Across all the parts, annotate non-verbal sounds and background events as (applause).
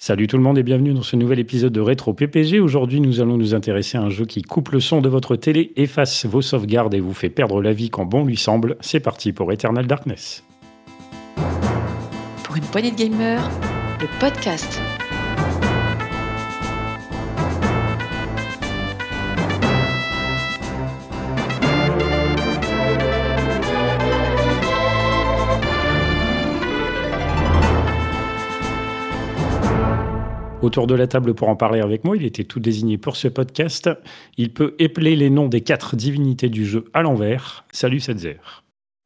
Salut tout le monde et bienvenue dans ce nouvel épisode de Rétro PPG. Aujourd'hui, nous allons nous intéresser à un jeu qui coupe le son de votre télé, efface vos sauvegardes et vous fait perdre la vie quand bon lui semble. C'est parti pour Eternal Darkness. Pour une poignée de gamers, le podcast. Autour de la table pour en parler avec moi, il était tout désigné pour ce podcast. Il peut épeler les noms des quatre divinités du jeu à l'envers. Salut Setzer.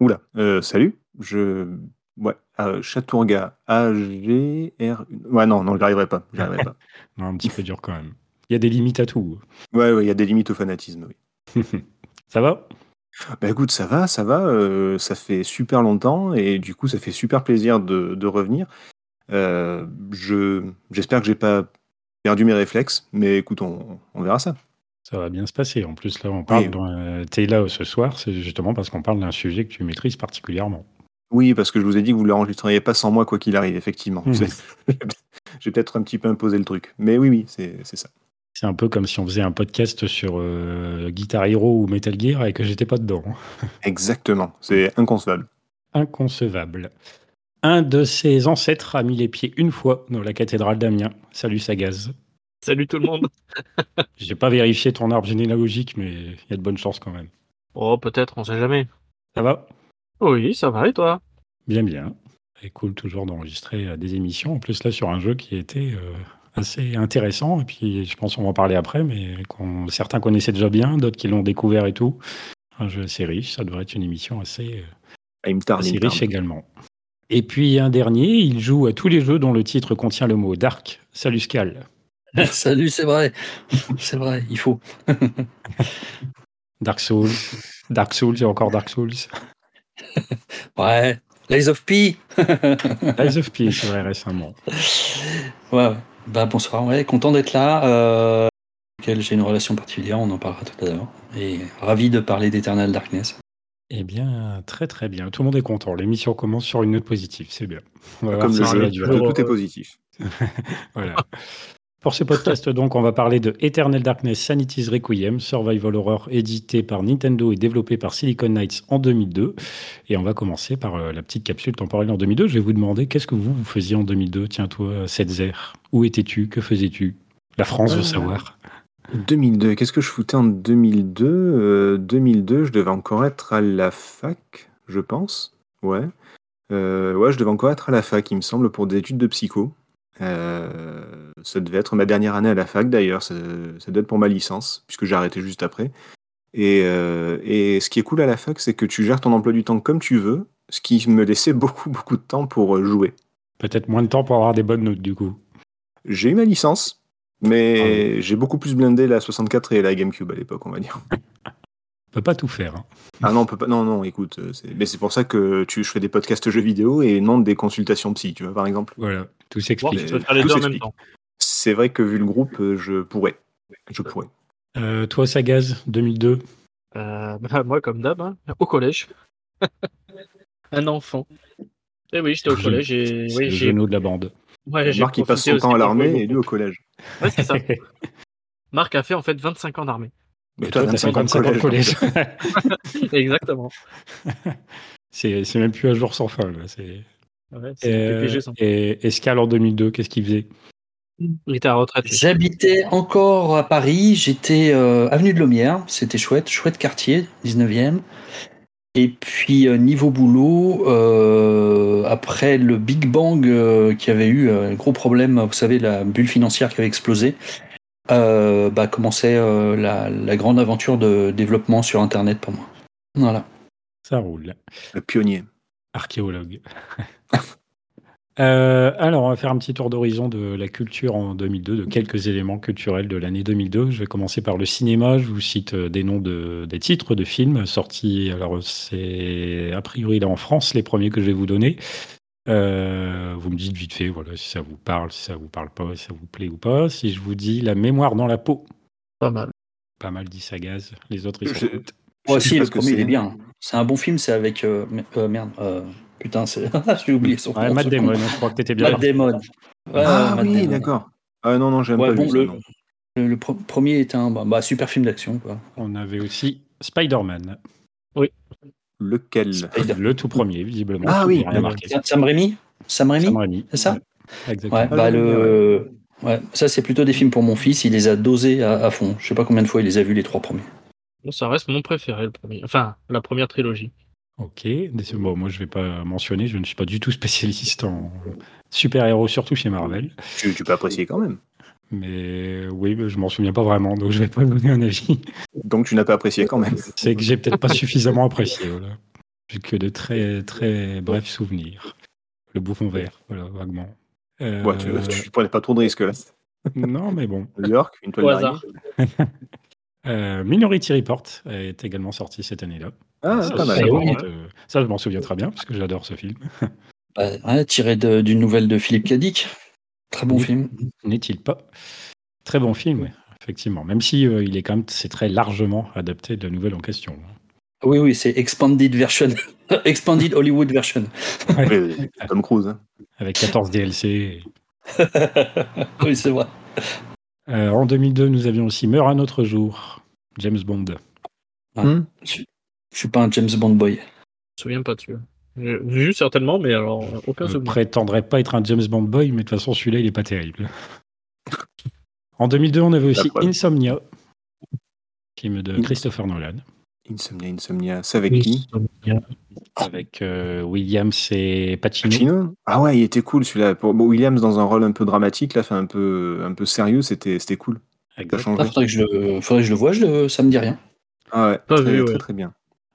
Oula, euh, salut. Je. Ouais, euh, Chatourga, A, G, R. Ouais, non, non, j'arriverai pas. J'arriverai pas. (laughs) (laughs) non, un petit peu dur quand même. Il y a des limites à tout. Ouais, ouais, il y a des limites au fanatisme, oui. (laughs) ça va? Bah écoute, ça va, ça va. euh, ça fait super longtemps et du coup, ça fait super plaisir de, de revenir. Euh, je, j'espère que j'ai pas perdu mes réflexes, mais écoute, on, on verra ça. Ça va bien se passer. En plus, là, on parle. Oui. euh, T'es là ce soir, c'est justement parce qu'on parle d'un sujet que tu maîtrises particulièrement. Oui, parce que je vous ai dit que vous ne l'enregistreriez pas sans moi, quoi qu'il arrive, effectivement. C'est- (laughs) J'ai peut-être un petit peu imposé le truc. Mais oui, oui, c'est, c'est ça. C'est un peu comme si on faisait un podcast sur euh, Guitar Hero ou Metal Gear et que j'étais pas dedans. Exactement. C'est inconcevable. Inconcevable. Un de ses ancêtres a mis les pieds une fois dans la cathédrale d'Amiens. Salut Sagaz. Salut tout le monde. (laughs) J'ai pas vérifié ton arbre généalogique, mais il y a de bonnes chances quand même. Oh, peut-être, on sait jamais. Ça va? Oui, ça va et toi? Bien, bien. C'est cool toujours d'enregistrer euh, des émissions. En plus, là, sur un jeu qui était euh, assez intéressant. Et puis, je pense qu'on va en parler après, mais qu'on- certains connaissaient déjà bien, d'autres qui l'ont découvert et tout. Un jeu assez riche. Ça devrait être une émission assez, euh, assez riche également. Et puis, un dernier, il joue à tous les jeux dont le titre contient le mot Dark. Salut Scal. (laughs) Salut, c'est vrai. (laughs) C'est vrai, il faut. (laughs) Dark Souls. Dark Souls, a encore Dark Souls. Ouais. Lies of P. Rise of P, c'est vrai, récemment. Ouais. Bah, bonsoir, ouais, content d'être là. Euh, j'ai une relation particulière, on en parlera tout à l'heure. Et ravi de parler d'Eternal Darkness. Eh bien, très très bien. Tout le monde est content. L'émission commence sur une note positive, c'est bien. On va voir Comme si le jeu, va tout, est positif. (laughs) Voilà. Pour ce podcast, donc, on va parler de Eternal Darkness Sanity's Requiem, survival horror édité par Nintendo et développé par Silicon Knights en 2002. Et on va commencer par euh, la petite capsule temporelle en 2002. Je vais vous demander qu'est-ce que vous, vous faisiez en 2002 Tiens, toi, Setzer, où étais-tu? Que faisais-tu? La France veut Euh, savoir. 2002, qu'est-ce que je foutais en 2002 Euh, 2002, je devais encore être à la fac, je pense. Ouais. Euh, ouais, je devais encore être à la fac, il me semble, pour des études de psycho. Euh, ça devait être ma dernière année à la fac, d'ailleurs. Ça, ça devait être pour ma licence, puisque j'ai arrêté juste après. Et, euh, et ce qui est cool à la fac, c'est que tu gères ton emploi du temps comme tu veux, ce qui me laissait (laughs) beaucoup, beaucoup de temps pour euh, jouer. Peut-être moins de temps pour avoir des bonnes notes, du coup. J'ai eu ma licence, mais j'ai beaucoup plus blindé la 64 et la GameCube à l'époque, on va dire. On peut pas tout faire. hein. Ah non, on peut pas. Non, non, écoute, euh, mais c'est pour ça que tu, je fais des podcasts jeux vidéo et non des consultations psy, tu vois, par exemple. Voilà, tout s'explique. C'est vrai que vu le groupe, euh, je pourrais. Je pourrais. Euh, toi, Sagaz, 2002 Euh, bah, (laughs) moi, comme d'hab, hein, au collège. Un enfant. Et oui, j'étais au collège et C'est oui, le genou de la bande. Ouais, Marc, il passe son temps à l'armée et lui au collège. Ouais, c'est ça. (laughs) Marc a fait en fait 25 ans d'armée. Mais toi, toi, t'as 25 ans de 55 ans de collège. collège. (laughs) (laughs) Exactement. c'est c'est même plus à jour sans fin. Là. C'est- Ouais, c'est Euh, PPG, et Escal en 2002, qu'est-ce qu'il faisait? Il était à la retraite. lui. J'habitais encore à Paris, j'étais euh, avenue de Lomière, c'était chouette, chouette quartier, 19e. Et puis euh, niveau boulot, euh, après le Big Bang euh, qui avait eu un gros problème, vous savez, la bulle financière qui avait explosé, euh, bah, commençait euh, la, la grande aventure de développement sur Internet pour moi. Voilà. Ça roule. Le pionnier. Archéologue. (laughs) Euh, alors, on va faire un petit tour d'horizon de la culture en 2002, de quelques éléments culturels de l'année 2002. Je vais commencer par le cinéma. Je vous cite euh, des noms de, des titres de films sortis. Alors, c'est a priori là en France les premiers que je vais vous donner. Euh, vous me dites vite fait, voilà, si ça vous parle, si ça vous parle pas, si ça vous plaît ou pas. Si je vous dis La mémoire dans la peau, Pas mal. pas mal dit Sagaz. Les autres, ils sont Moi aussi, le premier, il c'est. est bien. C'est un bon film, c'est avec. euh, me- euh, merde, euh, putain, c'est- (laughs) j'ai oublié son Ouais, nom, Matt Damon, je crois que t'étais bien. Matt. Damon. Ouais, ah Matt oui, Damon. d'accord. Ah non, non, j'aime Ouais, pas bon, le-. Le, le pre- premier est un bah, bah, super film d'action. quoi. On avait aussi Spider-Man, Lequel? Spider- le tout premier, visiblement. Ah oui. Sam- Raimi? Sam Raimi? Sam Raimi. c'est ça? Exactement. Ouais, Ah, bah le... ouais, ça c'est plutôt des films pour mon fils, il les a dosés à, à fond. Je sais pas combien de fois il les a vus les trois premiers. Bon, ça reste mon préféré, le premier. Enfin, la première trilogie. Ok, bon, moi je vais pas mentionner, je ne suis pas du tout (laughs) spécialiste en super-héros, surtout chez Marvel. tu, tu peux apprécier quand même. Mais oui, mais je m'en souviens pas vraiment, donc je vais pas (laughs) donner un avis. Donc tu n'as pas apprécié quand même. C'est que j'ai peut-être pas suffisamment apprécié. Voilà. J'ai que de très très brefs souvenirs. Le bouffon vert, voilà, vaguement. Euh, Ouais, tu, tu prenais pas trop de risques là. Non, mais bon. New York, une toile Au d'araignée. hasard. (laughs) Euh, Minority Report est également sorti cette année-là. Ah, ça, pas mal. ça, je m'en souviens très bien, parce que j'adore ce film. (laughs) Bah, ouais, tiré d'une nouvelle de Philippe Cadic. Très bon Oui. film. N'est-il pas Très bon film, oui, effectivement. Même si euh, il est quand même, c'est très largement adapté de la nouvelle en question. Oui, oui, c'est Expanded Version. (laughs) Expanded Hollywood Version. (laughs) Tom Cruise. hein. Avec 14 DLC. oui, c'est vrai. Euh, en 2002, nous avions aussi Meurt un autre jour, James Bond. Ah. Hmm. Je suis pas un James Bond boy. Je me souviens pas dessus. J'ai vu certainement, mais alors, aucun Je ne souvenir. prétendrais pas être un James Bond boy, mais de toute façon, celui-là, il est pas terrible. En 2002, on avait aussi. Insomnia, film de Christopher Nolan, Insomnia, Insomnia. C'est avec qui avec euh, Williams et Pacino. Pacino Ah ouais, il était cool celui-là. Pour bon, Williams dans un rôle un peu dramatique, là, fait un peu, un peu sérieux, c'était c'était cool. Ça Exact. change. Ah, faudrait, que je le, faudrait que je le voie, je le- ça me dit rien. Ah ouais, Pas très, vu, très, ouais. très bien.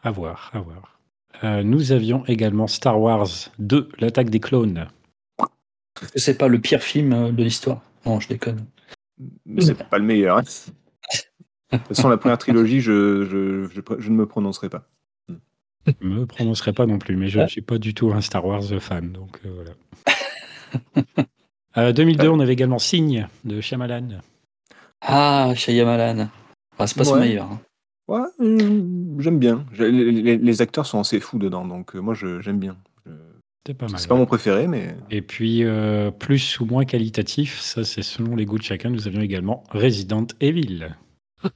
À voir, à voir. Euh, nous avions également Star Wars 2, l'attaque des clones. C'est pas le pire film euh, de l'histoire? Non, je déconne. Mais C'est pas le meilleur. hein. De toute façon, la première trilogie, je, je, je, je ne me prononcerai pas. Je me prononcerai pas non plus, mais je ne suis pas du tout un Star Wars fan, donc euh, voilà. (laughs) Euh, 2002, on avait également Signe de Shyamalan. Ah, Shyamalan. Ah, c'est pas son Ouais. meilleur. hein. Ouais, euh, j'aime bien. Les, les- les acteurs sont assez fous dedans, donc euh, moi, je- j'aime bien. C'était pas mal. C'est pas mon préféré, mais Et puis, euh, plus ou moins qualitatif, ça c'est selon les goûts de chacun, nous avions également Resident Evil.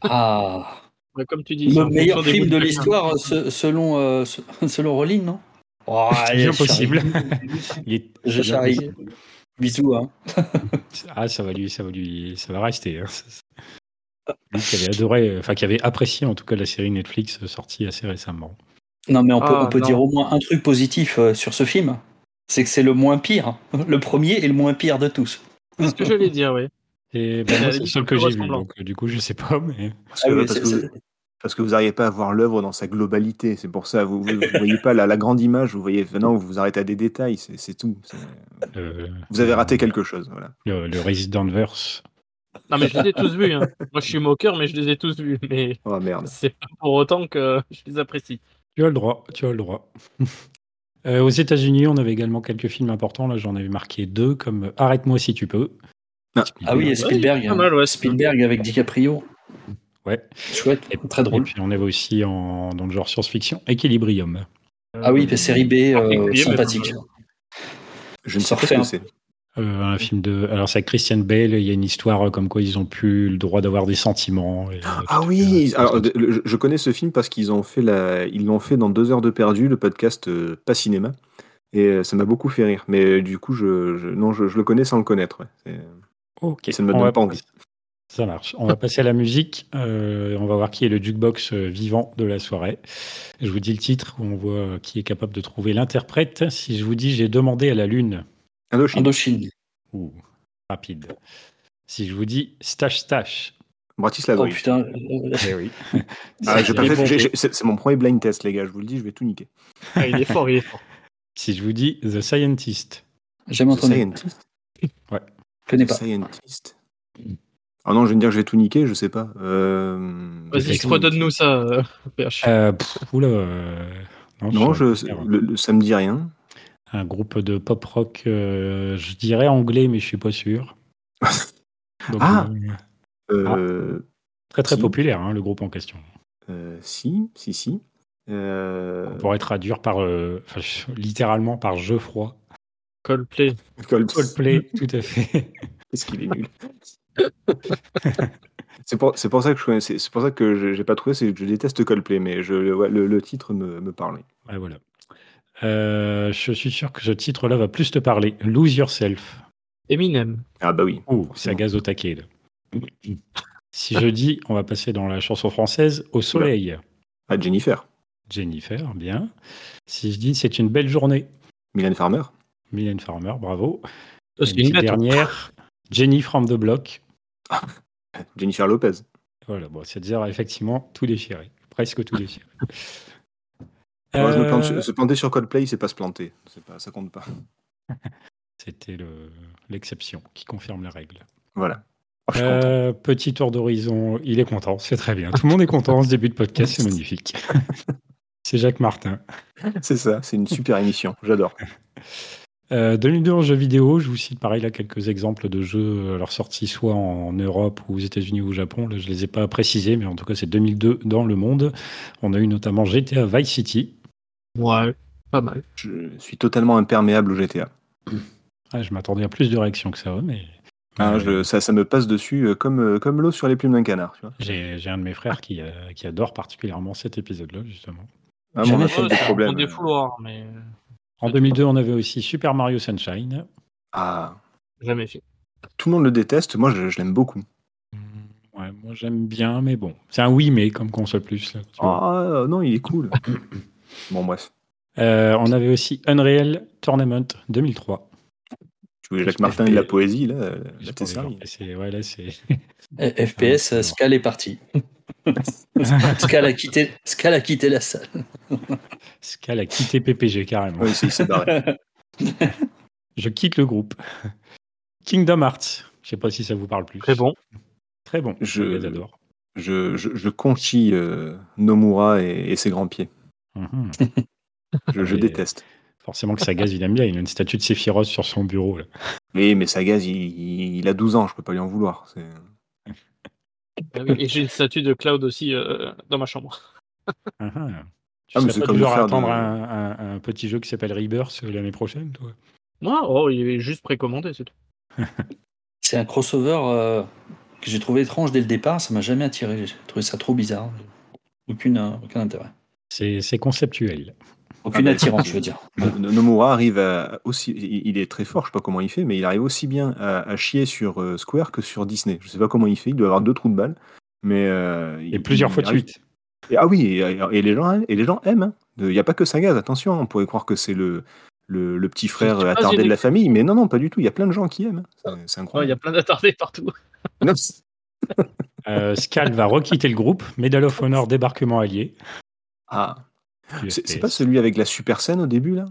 Ah, (laughs) Ouais, comme tu dis, c'est le en meilleur fonction des film goûts de chacun. l'histoire se- selon, euh, se- (laughs) selon Rowling, non? Oh, (laughs) C'est bien possible. charrie. Il est- Je charrie. Bisous. Hein. Ah, ça va lui, ça va lui, ça va rester. hein. Ça, c'est- qui avait adoré, enfin qui avait apprécié en tout cas la série Netflix euh, sortie assez récemment. Non, mais on peut, Ah, on peut dire au moins un truc positif euh, sur ce film. C'est que c'est le moins pire. Le premier est le moins pire de tous. C'est ce que j'allais dire, oui. Et ben, c'est le seul que j'ai vu, donc du coup je sais pas, mais parce que, Ah oui, parce c'est- que vous, parce que vous n'arrivez pas à voir l'œuvre dans sa globalité. C'est pour ça, vous ne voyez pas la, la grande image, vous voyez. Non, vous vous arrêtez à des détails, c'est tout. Euh, Vous avez raté quelque chose. Voilà. Le, le Resident Verse. Non, mais je les ai tous vus. Hein. (laughs) Moi, je suis moqueur, mais je les ai tous vus. Mais Oh merde. c'est pas pour autant que je les apprécie. Tu as le droit, tu as le droit. (laughs) Euh, aux États-Unis, on avait également quelques films importants. Là, j'en avais marqué deux, comme Arrête-moi si tu peux. Ah. Ah oui, et Spielberg. Pas mal, ouais. Spielberg avec DiCaprio. Ouais. Chouette, Et- très Et drôle. puis on avait aussi en, dans le genre science-fiction Equilibrium. Ah oui, série B euh, sympathique. Je ne sais pas ce que c'est. Euh, un film de. Alors, c'est avec Christian Bale. Il y a une histoire euh, comme quoi ils ont plus le droit d'avoir des sentiments. et, euh, Ah oui, alors, c'est- le- je- connais ce film parce qu'ils ont fait la, ils l'ont fait dans deux heures de perdu, le podcast euh, Pas Cinéma, et euh, ça m'a beaucoup fait rire. Mais du coup, je, je- non, je, je le connais sans le connaître. ouais. Ok. ça ne me On donne pas envie. Ça marche. On va passer à la musique. On va voir qui est le jukebox vivant de la soirée. Je vous dis le titre, on voit qui est capable de trouver l'interprète. Si je vous dis j'ai demandé à la lune. Indochine. Indochine. Ouh, rapide. Si je vous dis stash stash. Bratislava. Oh oui. putain. Eh oui. (laughs) Ah, c'est mon premier blind test, les gars. Je vous le dis, je vais tout niquer. Ah, il est fort, il est fort. Si je vous dis The Scientist. Jamais The entendu. Scientist. Je connais The pas. Scientist. Ah non, je viens de dire que je vais tout niquer, je sais pas. Euh... Vas-y, redonne-nous ça, euh. Euh, pff, oula. euh, Non, je le, le- ça me dit rien. Un groupe de pop rock, euh, je dirais anglais, mais je suis pas sûr. (laughs) Donc, Ah. euh, Euh, très très Si. populaire, hein, le groupe en question. euh, si, si, si. Euh, On pourrait traduire par, euh, enfin, littéralement par jeu froid. Coldplay. Coldplay, (laughs) tout à fait. Qu'est-ce qu'il est nul. (laughs) c'est pour, c'est pour ça que je connais- c'est c'est pour ça que j'ai pas trouvé, c'est que je déteste Coldplay, mais je, ouais, le, le titre me, me parlait. Ouais, voilà. Euh, je suis sûr que ce titre-là va plus te parler. Lose Yourself. Eminem. Ah bah oui. Oh, ça gaz au taquet. là. Si je dis, on va passer dans la chanson française, Au soleil. Ah Jennifer. Jennifer, bien. Si je dis, c'est une belle journée. Mylène Farmer. Mylène Farmer, bravo. Oh, c'est une dernière, Jenny from the Block. (laughs) Jennifer Lopez. Voilà, bon, c'est-à-dire effectivement tout déchiré. Presque tout déchiré. Moi, je me plante Euh, sur- se planter sur Coldplay, c'est pas se planter. Pas, ça compte pas. (laughs) C'était le- l'exception qui confirme la règle. Voilà. Oh. Euh, petit tour d'horizon, il est content, c'est très bien. Tout le monde est content en ce début de podcast, c'est magnifique. (laughs) c'est Jacques Martin. (laughs) C'est ça, c'est une super émission. J'adore. Euh, 2002 en jeux vidéo, je vous cite pareil là quelques exemples de jeux à leur sortie soit en Europe ou aux États-Unis ou au Japon. Là, je les ai pas précisés, mais en tout cas c'est 2002 dans le monde. On a eu notamment GTA Vice City. Ouais, pas mal. Je suis totalement imperméable au GTA. Ah, je m'attendais à plus de réactions que ça, mais Ah, euh, je- ça, ça me passe dessus euh, comme, euh, comme l'eau sur les plumes d'un canard. J'ai j'ai un de mes frères qui, euh, qui adore particulièrement cet épisode-là justement. Ah, Jamais moi, on a fait des problèmes. mais En 2002, on avait aussi Super Mario Sunshine. Ah, jamais fait. tout le monde le déteste. Moi, je, je l'aime beaucoup. Ouais, moi j'aime bien, mais bon, c'est un oui mais comme console plus. Là, tu vois. Ah non, il est cool. (coughs) bon, bref. Euh, on avait aussi Unreal Tournament 2003. Tu veux Jacques Martin et de la poésie, là, là Juste t'es servi. Et ouais, là, c'est (laughs) FPS, euh, Scal est parti. (laughs) Scal a quitté, Scal a quitté la salle. Scal a quitté PPG carrément. Oui, c'est- il s'est barré. (laughs) Je quitte le groupe. Kingdom Hearts. Je sais pas si ça vous parle plus. Très bon. Très bon. Je- les adore. Je, je, je conchis euh, Nomura et, et ses grands pieds. Mhm. (laughs) Je, déteste. Forcément que Sagaz, il aime bien. Il a une statue de Sephiroth sur son bureau. là. Oui, mais Sagaz, il, il- il a 12 ans, je peux pas lui en vouloir. C'est- Ah Et j'ai une statue de Cloud aussi euh, dans ma chambre. Ah, ah. Tu Ah, mais c'est pas comme de- attendre un, un- un petit jeu qui s'appelle Rebirth euh, l'année prochaine, toi Non, oh, il est juste précommandé, c'est tout. (laughs) C'est un crossover euh, que j'ai trouvé étrange dès le départ. Ça m'a jamais attiré. J'ai trouvé ça trop bizarre. Aucune, euh, aucun intérêt. C'est c'est conceptuel. Aucune Ah, attirance, je veux dire. (laughs) No- Nomura arrive à aussi, il est très fort, je sais pas comment il fait, mais il arrive aussi bien à, à chier sur euh, Square que sur Disney. Je sais pas comment il fait, il doit avoir deux trous de balle, mais euh, Et il- plusieurs il fois de suite. Et- ah oui, et, et les gens, et les gens aiment. hein. Il n'y a pas que Sagaz, attention, on pourrait croire que c'est le, le, le petit frère attardé de la famille, mais non, non, pas du tout. Il y a plein de gens qui aiment. hein. C'est- C'est Ouais, Il y a incroyable. plein d'attardés partout. (laughs) Euh, Scal va requitter le groupe. Medal of Honor, débarquement allié. Ah, c'est pas celui avec la super scène au début là?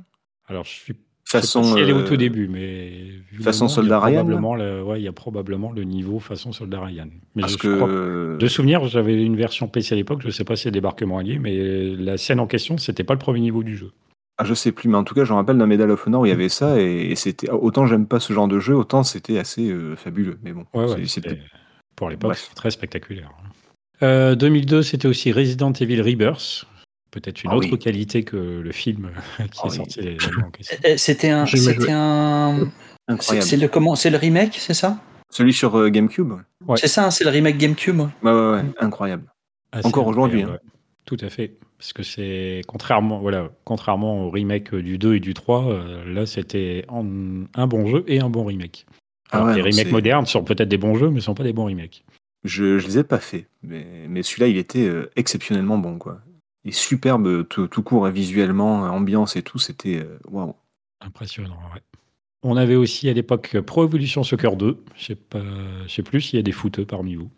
Alors, je suis Façon. Si elle est au euh, tout début, mais façon Soldat Ryan, probablement le, ouais, il y a probablement le niveau façon Soldat Ryan. Mais Parce je, je crois- que. de souvenir, j'avais une version PC à l'époque. Je sais pas si c'est débarquement allié, mais la scène en question, c'était pas le premier niveau du jeu. Ah, je sais plus, mais en tout cas, je me rappelle d'un Medal of Honor où il y avait ça, et, et c'était autant j'aime pas ce genre de jeu, autant c'était assez euh, fabuleux. Mais bon, Ouais, ouais, c'était- pour l'époque, très spectaculaire. Euh, 2002, c'était aussi Resident Evil Rebirth. Peut-être une Ah autre oui. qualité que le film qui Ah est sorti l'année en question. Eh, C'était un, c'était c'est incroyable. c'est le comment, c'est le remake, c'est ça? Celui sur euh, GameCube Ouais. C'est ça, hein, c'est le remake GameCube. ouais. Ouais, ouais, incroyable. Assez Encore aujourd'hui, ouais. Tout à fait. Parce que c'est contrairement, voilà, contrairement au remake du 2 et du 3, euh, là c'était un bon jeu et un bon remake. Ah Alors, ouais, les non, remakes modernes sont peut-être des bons jeux, mais ne sont pas des bons remakes. Je, je les ai pas fait, mais, mais celui-là, il était euh, exceptionnellement bon, quoi. Et superbe tout, tout court, hein, visuellement, ambiance et tout, c'était euh, waouh. Impressionnant, ouais. On avait aussi à l'époque Pro Evolution Soccer 2. Je sais pas, je sais plus s'il y a des footeux parmi vous.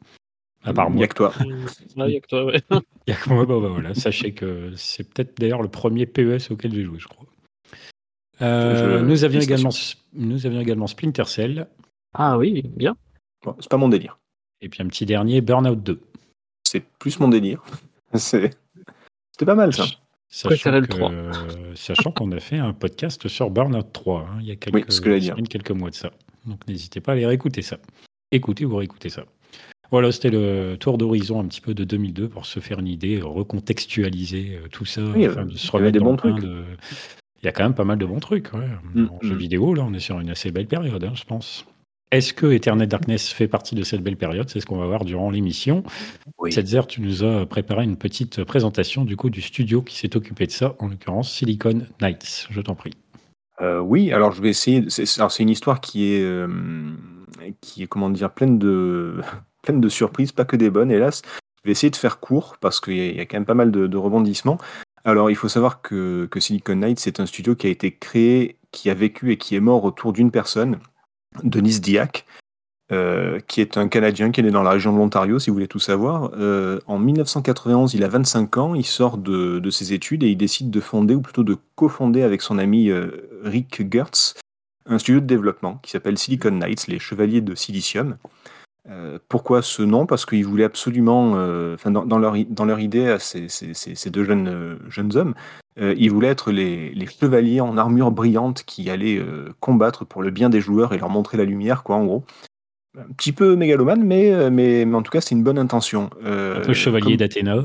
À part Il y moi. a que toi. Ouais, (laughs) il y a que toi, ouais. (laughs) Il y a que moi, bah, bah, voilà. Sachez que c'est peut-être d'ailleurs le premier PES auquel j'ai joué, je crois. Euh, Je- nous, avions également, nous avions également Splinter Cell. Ah oui, bien. Bon, c'est pas mon délire. Et puis un petit dernier, Burnout 2. C'est plus mon délire. (laughs) C'est- C'était pas mal, ça. Sachant le que- (laughs) 3. Sachant qu'on a fait un podcast sur Burnout 3 hein, il y a quelques, ce que semaines, quelques mois de ça. Donc n'hésitez pas à aller réécouter ça. Écoutez ou réécoutez ça. Voilà, c'était le tour d'horizon un petit peu de 2002 pour se faire une idée, recontextualiser euh, tout ça, Oui, de se il y avait des bons trucs. de- Il y a quand même pas mal de bons trucs. Ouais. Mm, En jeu mm. vidéo, là, on est sur une assez belle période, hein, je pense. Est-ce que Eternal Darkness fait partie de cette belle période? C'est ce qu'on va voir durant l'émission. Oui. Setzer, tu nous as préparé une petite présentation du coup du studio qui s'est occupé de ça, en l'occurrence Silicon Knights. Je t'en prie. Euh, oui, alors je vais essayer. C'est une histoire qui est, euh, qui est comment dire, pleine de, (laughs) pleine de surprises, pas que des bonnes, hélas. Je vais essayer de faire court parce qu'il y, a- il y a quand même pas mal de, de rebondissements. Alors, il faut savoir que, que Silicon Knights, c'est un studio qui a été créé, qui a vécu et qui est mort autour d'une personne, Denis Diac, euh, qui est un Canadien qui est né dans la région de l'Ontario, si vous voulez tout savoir. Euh, en 1991, il a 25 ans, il sort de, de ses études et il décide de fonder, ou plutôt de cofonder avec son ami euh, Rick Gertz, un studio de développement qui s'appelle Silicon Knights, les Chevaliers de Silicium. Euh, pourquoi ce nom? Parce qu'ils voulaient absolument, euh, dans, dans leur, dans leur idée, à ces, ces- deux jeunes, euh, jeunes hommes, euh, ils voulaient être les, les chevaliers en armure brillante qui allaient combattre pour le bien des joueurs et leur montrer la lumière, quoi, en gros. Un petit peu mégalomane, mais, mais, mais en tout cas, c'est une bonne intention. Un peu chevalier comme- d'Athéna.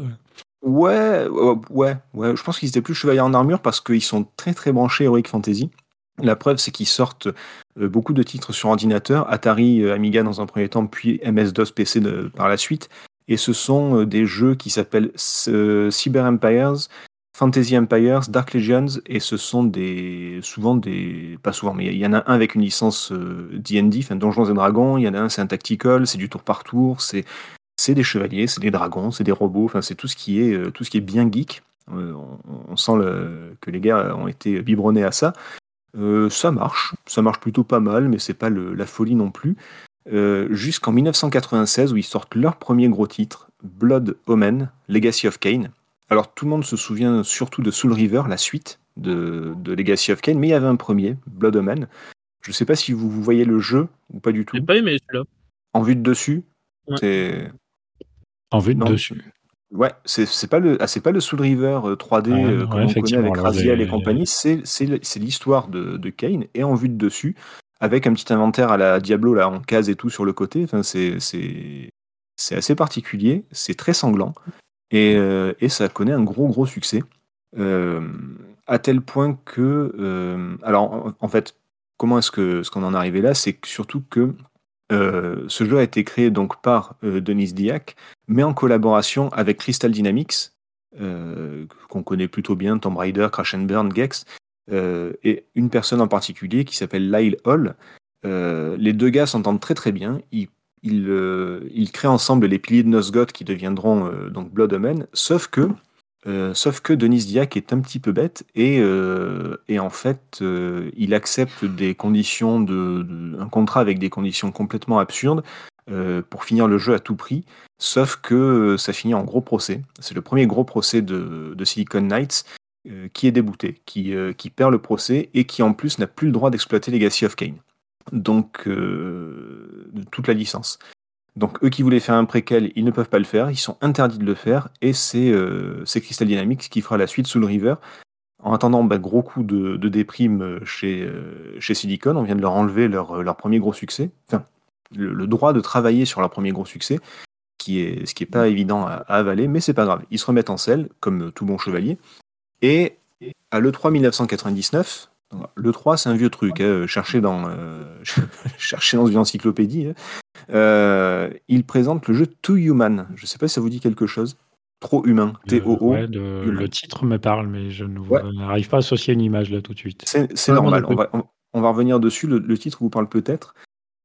Ouais, ouais, ouais, ouais. Je pense qu'ils étaient plus chevaliers en armure parce qu'ils sont très très branchés Heroic Fantasy. La preuve, c'est qu'ils sortent euh, beaucoup de titres sur ordinateur, Atari, euh, Amiga dans un premier temps, puis MS-DOS PC de- par la suite. Et ce sont euh, des jeux qui s'appellent euh, Cyber Empires, Fantasy Empires, Dark Legends, et ce sont des souvent des pas souvent, mais il y en a un avec une licence euh, D&D, enfin Donjons et Dragons. Il y en a un, c'est un tactical, c'est du tour par tour, c'est c'est des chevaliers, c'est des dragons, c'est des robots, enfin c'est tout ce qui est euh, tout ce qui est bien geek. Euh, on, sent que les gars ont été biberonnés à ça. Euh, ça marche, ça marche plutôt pas mal, mais c'est pas le- la folie non plus. Euh, Jusqu'en 1996 où ils sortent leur premier gros titre, Blood Omen, Legacy of Kain. Alors tout le monde se souvient surtout de Soul River, la suite de, de Legacy of Kain, mais il y avait un premier, Blood Omen. Je sais pas si vous, vous voyez le jeu ou pas du tout. J'ai pas aimé celui-là. En vue de dessus, Ouais. En vue de Non. dessus. Ouais, c'est pas le ah, c'est pas le Soul River euh, 3D Ouais, euh, ouais, comme on connaît avec Raziel et compagnie, c'est l'histoire de, de Kane et en vue de dessus avec un petit inventaire à la Diablo là en case et tout sur le côté. Enfin c'est assez particulier, c'est très sanglant et, euh, et ça connaît un gros gros succès euh, à tel point que euh, alors en, en fait comment est-ce que ce qu'on en est arrivé là, c'est surtout que euh, ce jeu a été créé donc par euh, Denis Diac mais en collaboration avec Crystal Dynamics, euh, qu'on connaît plutôt bien, Tomb Raider, Crash and Burn, Gex, euh, et une personne en particulier qui s'appelle Lyle Hall. Euh, les deux gars s'entendent très très bien. Ils, ils, ils créent ensemble les piliers de Nosgoth qui deviendront donc Blood Omen, sauf que, sauf que Denis Diac est un petit peu bête et, et en fait il accepte des conditions de, de- un contrat avec des conditions complètement absurdes euh, pour finir le jeu à tout prix. Sauf que euh, ça finit en gros procès. C'est le premier gros procès de, Silicon Knights euh, qui est débouté, qui, perd le procès et qui en plus n'a plus le droit d'exploiter Legacy of Kain. Donc, toute la licence. Donc, eux qui voulaient faire un préquel, ils ne peuvent pas le faire, ils sont interdits de le faire, et c'est Crystal Dynamics qui fera la suite sous le River. En attendant, bah, gros coup de, déprime chez, chez Silicon, on vient de leur enlever leur, premier gros succès, le, le droit de travailler sur leur premier gros succès, qui est, ce qui n'est pas évident à, à avaler, mais c'est pas grave. Ils se remettent en selle, comme tout bon chevalier. Et à l'E3 1999, l'E3 c'est un vieux truc, hein, cherché, dans, euh, (laughs) cherché dans une encyclopédie, hein. Euh, ils présentent le jeu Too Human. Je sais pas si ça vous dit quelque chose. Trop humain. T-O-O. Ouais, le, titre me parle, mais je ne Ouais. n'arrive pas à associer une image là tout de suite. C'est normal, on va, on, on va revenir dessus, le, le titre vous parle peut-être,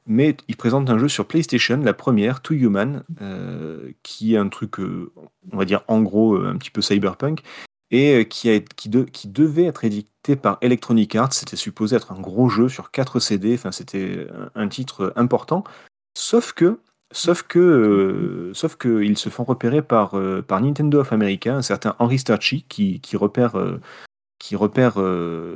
mais il présente un jeu sur PlayStation, la première, Too Human, euh, qui est un truc, euh, on va dire en gros, euh, un petit peu cyberpunk, et qui, a, qui, de- qui devait être édité par Electronic Arts, c'était supposé être un gros jeu sur 4 CD, enfin c'était un, titre important, sauf que Sauf que, sauf que ils se font repérer par, par Nintendo of America, un certain Henry Starchi, qui, qui repère qui repère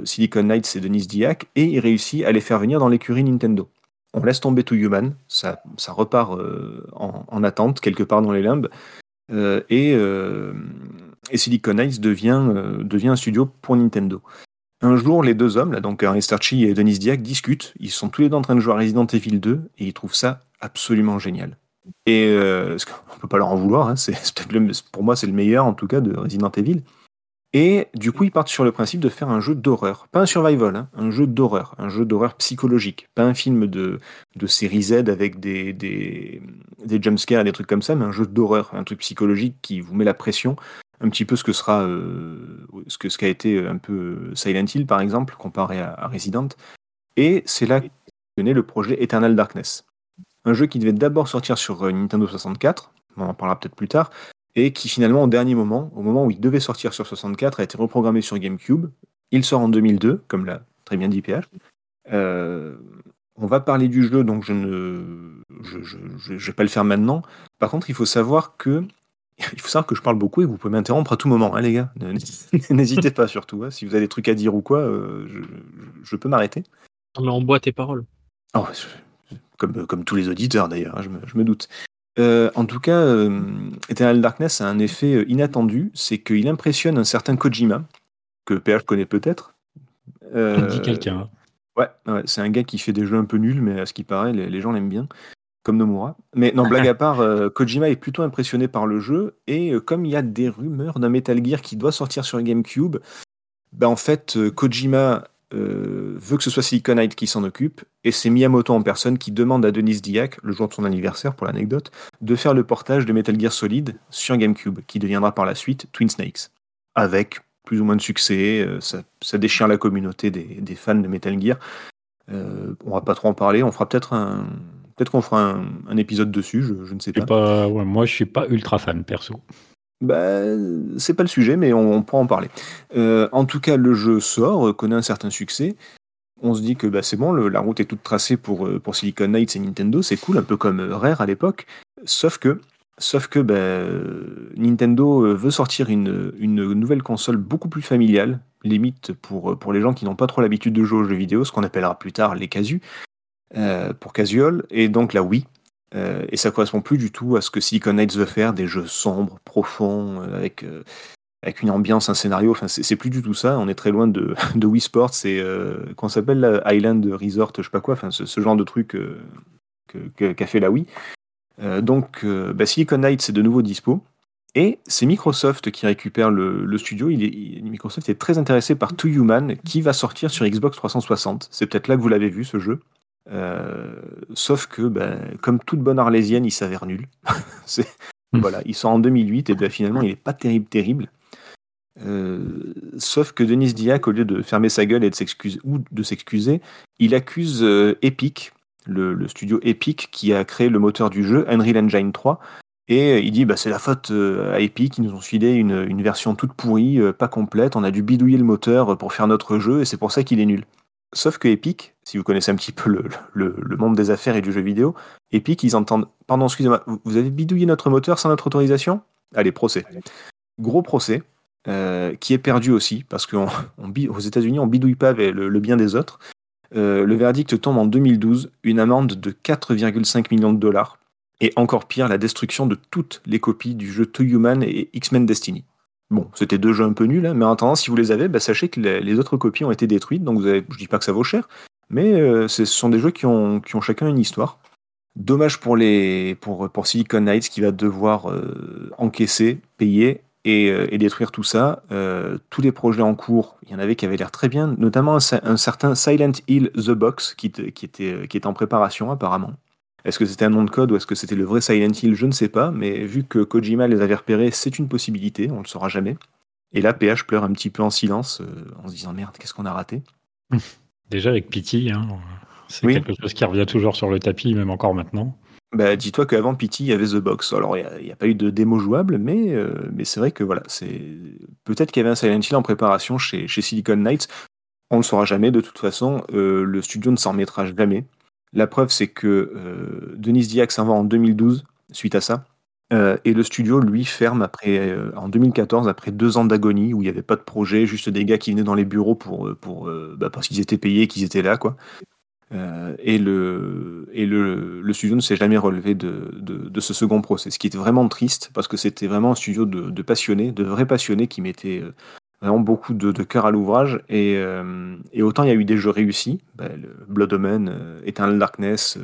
Silicon Knights et Denis Diac, et il réussit à les faire venir dans l'écurie Nintendo. On laisse tomber To Human, ça, repart euh, en, en attente, quelque part dans les limbes, euh, et, euh, Silicon devient, euh, devient un studio pour Nintendo. Un jour, les deux hommes, là, donc Henry Starchi et Denis Diac, discutent, ils sont tous les deux en train de jouer à Resident Evil 2, et ils trouvent ça absolument génial. Et parce qu'on peut pas leur en vouloir, hein, c'est, pour moi c'est le meilleur en tout cas de Resident Evil. Et du coup, ils partent sur le principe de faire un jeu d'horreur. Pas un survival, hein, un jeu d'horreur. Un jeu d'horreur psychologique. Pas un film de, de série Z avec des, des, jumpscares et des trucs comme ça, mais un jeu d'horreur. Un truc psychologique qui vous met la pression. Un petit peu ce que sera, euh, ce que ce qu'a été un peu Silent Hill, par exemple, comparé à, Resident. Et c'est là qu'est né le projet Eternal Darkness. Un jeu qui devait d'abord sortir sur euh, Nintendo 64, on en parlera peut-être plus tard, et qui finalement, au dernier moment, au moment où il devait sortir sur 64, a été reprogrammé sur GameCube. Il sort en 2002, comme l'a très bien dit PH. Euh, on va parler du jeu, donc je ne je, je, vais pas le faire maintenant. Par contre, il faut savoir que (laughs) il faut savoir que je parle beaucoup et vous pouvez m'interrompre à tout moment, hein, les gars. (laughs) N'hésitez pas surtout. Hein. Si vous avez des trucs à dire ou quoi, euh, je, peux m'arrêter. On en boit tes paroles. Oh, comme, comme tous les auditeurs d'ailleurs, hein, je me, doute. Euh, en tout cas, euh, Eternal Darkness a un effet euh, inattendu, c'est qu'il impressionne un certain Kojima, que PH connaît peut-être. Euh, dit quelqu'un. Ouais, ouais c'est un gars qui fait des jeux un peu nuls, mais à ce qui paraît, les, gens l'aiment bien, comme Nomura. Mais non, blague à part, Kojima est plutôt impressionné par le jeu, et comme il y a des rumeurs d'un Metal Gear qui doit sortir sur GameCube, ben en fait, Kojima euh, veut que ce soit Silicon Knight qui s'en occupe, et c'est Miyamoto en personne qui demande à Denis Diak, le jour de son anniversaire pour l'anecdote, de faire le portage de Metal Gear Solid sur GameCube, qui deviendra par la suite Twin Snakes, avec plus ou moins de succès, euh, ça, déchire la communauté des, fans de Metal Gear. Euh, on va pas trop en parler, on fera peut-être un... Peut-être qu'on fera un, épisode dessus, je, ne sais pas. pas moi, je suis pas ultra fan perso. Bah, c'est pas le sujet, mais on, pourra en parler. Euh, en tout cas, le jeu sort, euh, connaît un certain succès. On se dit que bah, c'est bon, la route est toute tracée pour, euh, pour Silicon Knights et Nintendo, c'est cool, un peu comme Rare à l'époque. Sauf que, sauf que bah, Nintendo veut sortir une, nouvelle console beaucoup plus familiale, limite pour, pour les gens qui n'ont pas trop l'habitude de jouer aux jeux vidéo, ce qu'on appellera plus tard les casus, pour casual, et donc la Wii. Euh, et ça correspond plus du tout à ce que Silicon Knights veut faire, des jeux sombres, profonds, euh, avec, euh, avec une ambiance, un scénario. Enfin, c'est plus du tout ça. On est très loin de, (laughs) de Wii Sports et qu'on s'appelle Island Resort, je sais pas quoi. Enfin, ce, genre de truc qu'a fait la Wii. donc, bah, Silicon Knights c'est de nouveau dispo. Et c'est Microsoft qui récupère le, studio. Microsoft est très intéressé par Two Human, qui va sortir sur Xbox 360. C'est peut-être là que vous l'avez vu, ce jeu. Euh, sauf que, ben, comme toute bonne arlésienne, il s'avère nul. (laughs) Hmm. voilà, il sort en 2008 et ben, finalement, il n'est pas terrible, terrible. Euh, sauf que Denis Diac, au lieu de fermer sa gueule et de s'excuser ou de s'excuser, il accuse euh, Epic, le, studio Epic qui a créé le moteur du jeu, Unreal Engine 3, et il dit bah, c'est la faute à Epic, ils nous ont filé une, une version toute pourrie, pas complète, on a dû bidouiller le moteur pour faire notre jeu et c'est pour ça qu'il est nul. Sauf que Epic, si vous connaissez un petit peu le, monde des affaires et du jeu vidéo, Epic, ils entendent Pardon, excusez-moi, vous avez bidouillé notre moteur sans notre autorisation? Allez, procès. Gros procès, euh, qui est perdu aussi, parce qu'aux États-Unis, on bidouille pas avec le, bien des autres. Euh, le verdict tombe en 2012, une amende de 4,5 millions de dollars, et encore pire, la destruction de toutes les copies du jeu To Human et X-Men Destiny. Bon, c'était deux jeux un peu nuls, hein, mais en attendant, si vous les avez, bah, sachez que les, autres copies ont été détruites, donc vous avez, je dis pas que ça vaut cher, mais euh, ce sont des jeux qui ont, chacun une histoire. Dommage pour, Silicon Knights qui va devoir euh, encaisser, payer et, euh, et, détruire tout ça. tous les projets en cours, il y en avait qui avaient l'air très bien, notamment un, certain Silent Hill The Box qui était en préparation apparemment. Est-ce que c'était un nom de code ou est-ce que c'était le vrai Silent Hill Je ne sais pas, mais vu que Kojima les avait repérés, c'est une possibilité, on ne le saura jamais. Et là, PH pleure un petit peu en silence, euh, en se disant merde, qu'est-ce qu'on a raté? (laughs) Déjà avec Pity, hein, c'est quelque chose qui revient toujours sur le tapis, même encore maintenant. Bah, dis-toi qu'avant Pity, il y avait The Box. Alors, il n'y a, pas eu de démo jouable, mais, euh, mais c'est vrai que voilà, c'est peut-être qu'il y avait un Silent Hill en préparation chez, chez Silicon Knights. On ne le saura jamais, de toute façon. Euh, le studio ne s'en mettra jamais. La preuve, c'est que euh, Denis Diac s'en va en 2012 suite à ça. Euh, et le studio, lui, ferme après, euh, en 2014, après deux ans d'agonie, où il n'y avait pas de projet, juste des gars qui venaient dans les bureaux pour, bah, parce qu'ils étaient payés, qu'ils étaient là. quoi. et le, studio ne s'est jamais relevé de, de, ce second procès, ce qui est vraiment triste, parce que c'était vraiment un studio de, de passionnés, de vrais passionnés qui mettaient vraiment beaucoup de, cœur à l'ouvrage. Euh, et, autant il y a eu des jeux réussis, bah, Blood Omen, euh, Eternal Darkness,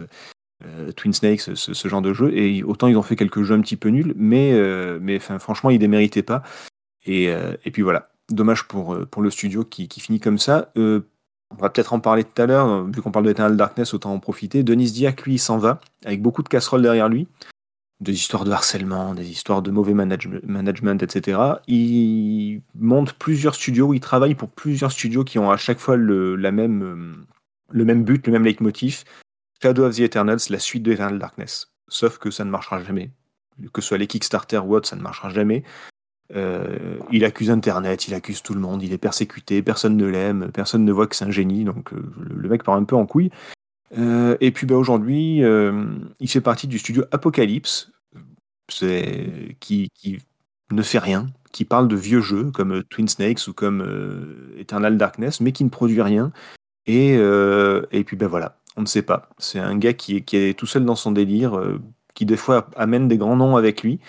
euh, Twin Snakes, ce, genre de jeu, et autant ils ont fait quelques jeux un petit peu nuls, mais, franchement ils ne les méritaient pas. Et, puis voilà. Dommage pour, pour le studio qui, finit comme ça. On va peut-être en parler tout à l'heure, vu qu'on parle de Eternal Darkness, autant en profiter. Denis Diac, lui, il s'en va, avec beaucoup de casseroles derrière lui, des histoires de harcèlement, des histoires de mauvais manage- management, etc. Il monte plusieurs studios, il travaille pour plusieurs studios qui ont à chaque fois le, même, euh, le même but, le même leitmotiv. Shadow of the Eternals, la suite de Eternal Darkness. Sauf que ça ne marchera jamais. Que ce soit les Kickstarter ou autre, ça ne marchera jamais. Euh, il accuse Internet, il accuse tout le monde, il est persécuté, personne ne l'aime, personne ne voit que c'est un génie, donc euh, le mec part un peu en couille. Euh, et puis bah, aujourd'hui, euh, il fait partie du studio Apocalypse, qui, ne fait rien, qui parle de vieux jeux comme euh, Twin Snakes ou comme Eternal Darkness, mais qui ne produit rien. Et, puis ben voilà, on ne sait pas. C'est un gars qui est, tout seul dans son délire, qui des fois amène des grands noms avec lui,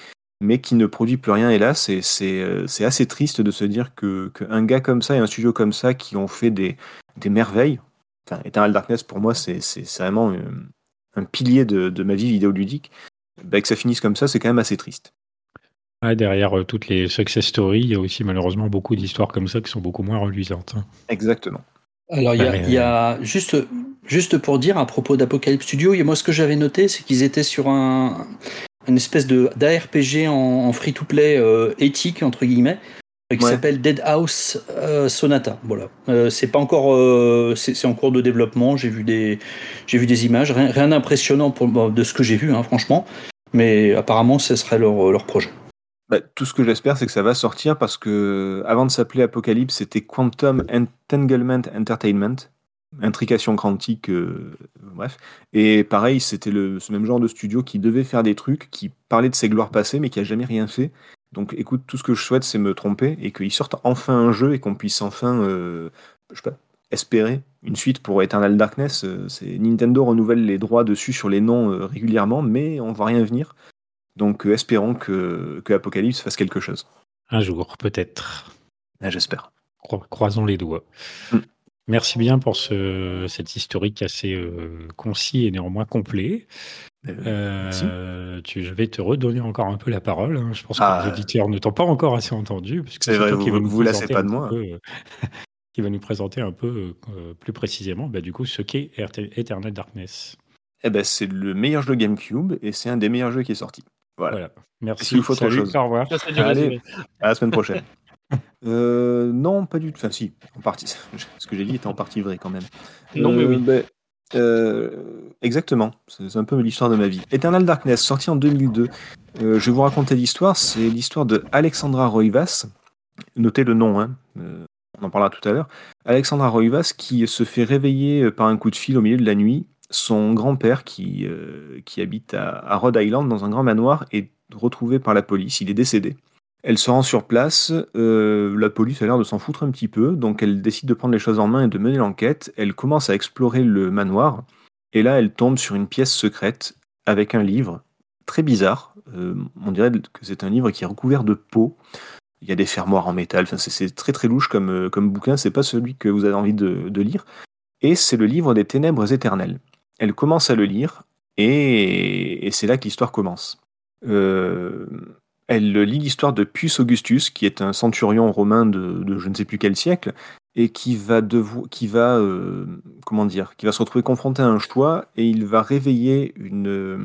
mais qui ne produit plus rien. Et là, c'est assez triste de se dire que qu'un gars comme ça et un studio comme ça qui ont fait des merveilles. Enfin, Eternal Darkness, pour moi, c'est vraiment euh, un pilier de, de ma vie vidéoludique. Ben, que ça finisse comme ça, c'est quand même assez triste. Ouais, derrière euh, toutes les success stories, il y a aussi malheureusement beaucoup d'histoires comme ça qui sont beaucoup moins reluisantes. hein. Exactement. Alors, il y a, Ouais, il y a juste, juste pour dire à propos d'Apocalypse Studio, et moi ce que j'avais noté, c'est qu'ils étaient sur un, une espèce de d'ARPG en, en free-to-play euh, éthique, entre guillemets, qui Ouais. s'appelle Dead House euh, Sonata. Voilà. Euh, c'est pas encore, euh, c'est en cours de développement. J'ai vu des, j'ai vu des images, rien, rien d'impressionnant pour bon, de ce que j'ai vu, hein, franchement. Mais apparemment, ce serait leur, leur projet. Bah, tout ce que j'espère, c'est que ça va sortir parce que avant de s'appeler Apocalypse, c'était Quantum Entanglement Entertainment, intrication quantique, bref. Et pareil, c'était le ce même genre de studio qui devait faire des trucs, qui parlait de ses gloires passées, mais qui a jamais rien fait. Donc, écoute, tout ce que je souhaite, c'est me tromper et qu'ils sortent enfin un jeu et qu'on puisse enfin, euh, je sais pas, espérer une suite pour Eternal Darkness. Euh, c'est Nintendo renouvelle les droits dessus sur les noms euh, régulièrement, mais on voit rien venir. Donc, espérons que, que Apocalypse fasse quelque chose. Un jour, peut-être. Ah, J'espère. Cro- Croisons les doigts. Mm. Merci bien pour ce, cet historique assez concis et néanmoins complet. Euh. Euh, tu, je vais te redonner encore un peu la parole. hein. Je pense que Ah. les auditeurs ne t'ont pas encore assez entendu. que C'est vrai, vous- vas vous lassez pas de moi. peu, euh, (laughs) qui va nous présenter un peu euh, plus précisément bah, du coup, ce qu'est Eternal Darkness. Eh ben, c'est le meilleur jeu GameCube et c'est un des meilleurs jeux qui est sorti. Voilà. Voilà. Merci. vous faut autre Salut, chose Au revoir. Allez. À la semaine prochaine. (laughs) Euh, non, pas du tout. Enfin, si, en partie. (laughs) Ce que j'ai dit était en partie vrai quand même. Non, mais oui. ben, euh, exactement. C'est un peu l'histoire de ma vie. Eternal Darkness, sorti en 2002. Euh, je vais vous raconter l'histoire. C'est l'histoire de Alexandra Roivas. Notez le nom, hein. Euh, on en parlera tout à l'heure. Alexandra Roivas qui se fait réveiller par un coup de fil au milieu de la nuit. Son grand-père qui, qui habite à Rhode Island dans un grand manoir est retrouvé par la police. Il est décédé. Elle se rend sur place, euh, la police a l'air de s'en foutre un petit peu, donc elle décide de prendre les choses en main et de mener l'enquête. Elle commence à explorer le manoir, et là elle tombe sur une pièce secrète avec un livre très bizarre. Euh, on dirait que c'est un livre qui est recouvert de peau. Il y a des fermoirs en métal, c'est- très très louche comme, euh, comme bouquin, c'est pas celui que vous avez envie de, lire. Et c'est le livre des ténèbres éternelles. Elle commence à le lire, et, c'est là que l'histoire commence. Elle lit l'histoire de Puce Augustus, qui est un centurion romain de, je ne sais plus quel siècle, et qui va qui va euh, comment dire, qui va se retrouver confronté à un choix, et il va réveiller une. euh,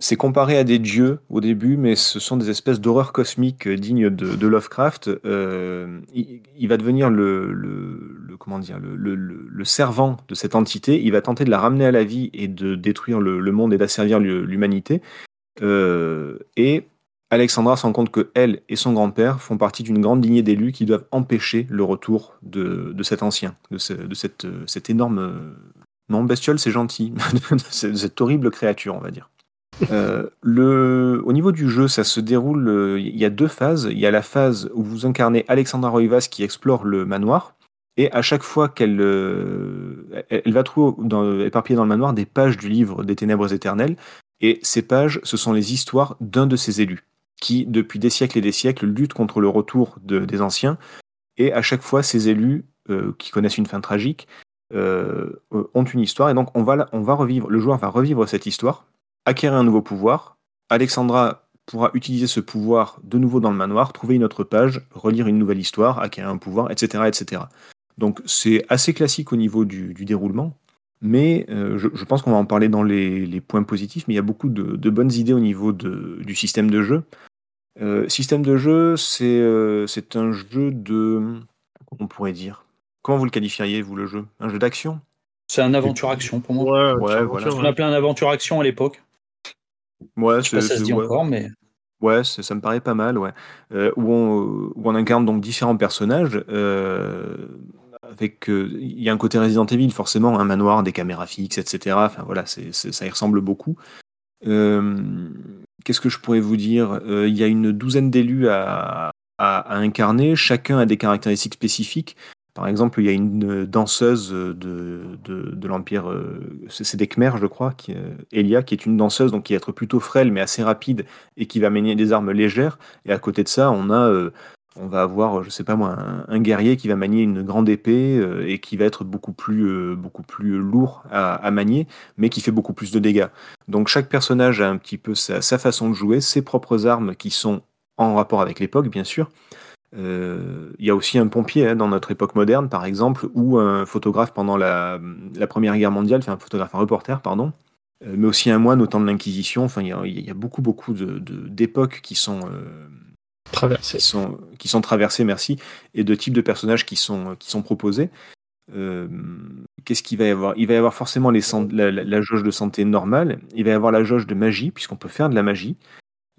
c'est comparé à des dieux au début, mais ce sont des espèces d'horreurs cosmiques euh, dignes de, Lovecraft. Il, va devenir le, comment dire le, servant de cette entité. Il va tenter de la ramener à la vie et de détruire le, monde et d'asservir l'hu- l'humanité. Et Alexandra se rend compte que elle et son grand-père font partie d'une grande lignée d'élus qui doivent empêcher le retour de, de cet ancien, de, de cette, euh, cette énorme. euh, Non, bestiole, c'est gentil. (laughs) cette, horrible créature, on va dire. Euh, le, au niveau du jeu, ça se déroule. Il y a deux phases. Il y a la phase où vous incarnez Alexandra Roivas qui explore le manoir. Et à chaque fois qu'elle elle, va trouver dans, dans le manoir des pages du livre des Ténèbres éternelles. Et ces pages, ce sont les histoires d'un de ses élus qui, depuis des siècles et des siècles, luttent contre le retour de- des anciens. Et à chaque fois, ces élus, euh, qui connaissent une fin tragique, euh, euh, ont une histoire. Et donc, on va, on va revivre, le joueur va revivre cette histoire, acquérir un nouveau pouvoir. Alexandra pourra utiliser ce pouvoir de nouveau dans le manoir, trouver une autre page, relire une nouvelle histoire, acquérir un pouvoir, etc. etc. Donc c'est assez classique au niveau du, du déroulement, mais euh, je, je, pense qu'on va en parler dans les, les, points positifs, mais il y a beaucoup de, de bonnes idées au niveau de, du système de jeu. Euh, système de jeu, c'est euh, un jeu de... Comment on pourrait dire? Comment vous le qualifieriez, vous, le jeu? Un jeu d'action? C'est un aventure-action pour moi. Ouais, ouais voilà. On appelait un aventure-action à l'époque. Ouais, je sais pas si ça se dit ouais. encore, mais... Ouais, ça me paraît pas mal, ouais. Euh, où, on, où on incarne donc différents personnages. Euh, avec, euh, il y a un côté Resident Evil, forcément, un manoir, des caméras fixes, etc. Enfin voilà, ça y ressemble beaucoup. Euh, Qu'est-ce que je pourrais vous dire? Il y a une douzaine d'élus à, incarner. Chacun a des caractéristiques spécifiques. Par exemple, il y a une danseuse de, de, de l'Empire, c'est des Khmers, je crois, qui, Elia, qui est une danseuse, donc qui va être plutôt frêle, mais assez rapide, et qui va manier des armes légères. Et à côté de ça, on a, on va avoir, je sais pas moi, un, guerrier qui va manier une grande épée et qui va être beaucoup plus, plus lourd à, manier, mais qui fait beaucoup plus de dégâts. Donc chaque personnage a un petit peu sa, façon de jouer, ses propres armes qui sont en rapport avec l'époque, bien sûr. Il euh, y a aussi un pompier hein, dans notre époque moderne, par exemple, ou un photographe pendant la, Première Guerre mondiale, enfin un photographe, reporter, pardon, euh, mais aussi un moine au temps de l'Inquisition. Enfin, il y, a beaucoup, beaucoup d'époques qui sont traversées, qui sont, traversées, merci, et de types de personnages qui sont, proposés. Euh, Qu'est-ce qu'il va y avoir? Il va y avoir forcément la, jauge de santé normale. Il va y avoir la jauge de magie, puisqu'on peut faire de la magie.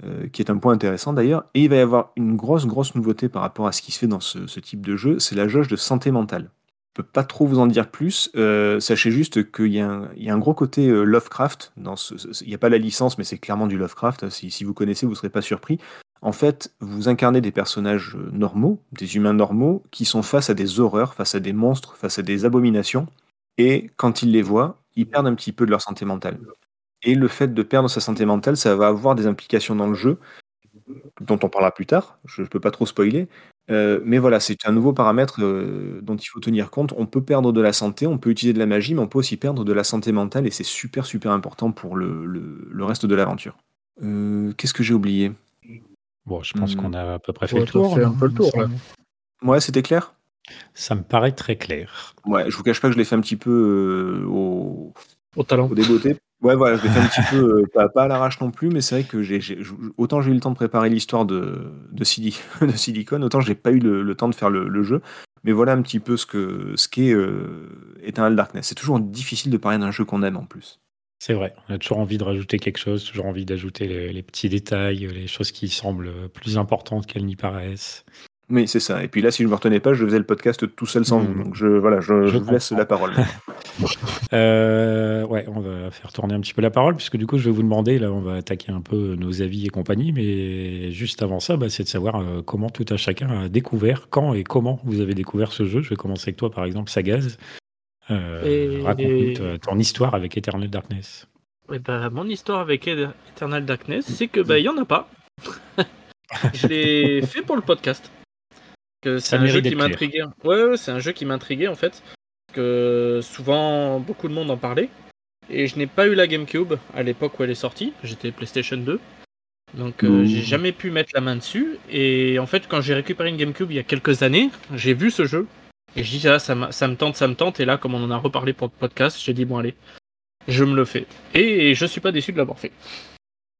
Euh, qui est un point intéressant d'ailleurs. Et il va y avoir une grosse, grosse nouveauté par rapport à ce qui se fait dans ce, type de jeu, c'est la jauge de santé mentale. Je peux pas trop vous en dire plus. Euh, sachez juste qu'il y, a un gros côté Lovecraft. Il n'y a pas la licence, mais c'est clairement du Lovecraft. Si, si vous connaissez, vous ne serez pas surpris. En fait, vous incarnez des personnages normaux, des humains normaux, qui sont face à des horreurs, face à des monstres, face à des abominations. Et quand ils les voient, ils perdent un petit peu de leur santé mentale. Et le fait de perdre sa santé mentale, ça va avoir des implications dans le jeu, dont on parlera plus tard, je ne peux pas trop spoiler. Euh, mais voilà, c'est un nouveau paramètre euh, dont il faut tenir compte. On peut perdre de la santé, on peut utiliser de la magie, mais on peut aussi perdre de la santé mentale, et c'est super, super important pour le, reste de l'aventure. Euh, Qu'est-ce que j'ai oublié? Bon, je pense mmh. qu'on a à peu près fait ouais, le tour. Fait un peu le tour, là. Ouais, c'était clair Ça me paraît très clair. Ouais, je vous cache pas que je l'ai fait un petit peu au... Au talent. Au débeauté. Ouais, voilà, je l'ai fait un petit peu, euh, pas, pas, à l'arrache non plus, mais c'est vrai que j'ai, autant j'ai eu le temps de préparer l'histoire de, de, Sili, (laughs) de Silicon, autant j'ai pas eu le, le, temps de faire le, le, jeu. Mais voilà un petit peu ce que ce qu'est euh, Eternal Darkness. C'est toujours difficile de parler d'un jeu qu'on aime en plus. C'est vrai, on a toujours envie de rajouter quelque chose, toujours envie d'ajouter les, les, petits détails, les choses qui semblent plus importantes qu'elles n'y paraissent. Oui, c'est ça. Et puis là, si je ne me retenais pas, je faisais le podcast tout seul sans mmh. vous. Donc je, voilà, je, je, je vous laisse la parole. (laughs) euh, ouais, on va faire tourner un petit peu la parole, puisque du coup, je vais vous demander, là, on va attaquer un peu nos avis et compagnie, mais juste avant ça, bah, c'est de savoir euh, comment tout un chacun a découvert, quand et comment vous avez découvert ce jeu. Je vais commencer avec toi, par exemple, Sagaz. Euh, et... Raconte-nous ton histoire avec Eternal Darkness. Ouais, bah, mon histoire avec Eternal Darkness, c'est que bah, il y en a pas. (laughs) je l'ai fait pour le podcast c'est un jeu qui m'intriguait. Ouais, ouais c'est un jeu qui m'intriguait en fait. Que souvent beaucoup de monde en parlait. Et je n'ai pas eu la GameCube à l'époque où elle est sortie. J'étais PlayStation 2. Donc euh, j'ai jamais pu mettre la main dessus. Et en fait, quand j'ai récupéré une GameCube il y a quelques années, j'ai vu ce jeu. Et je dis, ah, ça, ça me tente, ça me tente. Et là, comme on en a reparlé pour le podcast, j'ai dit, bon, allez, je me le fais. Et je suis pas déçu de l'avoir fait.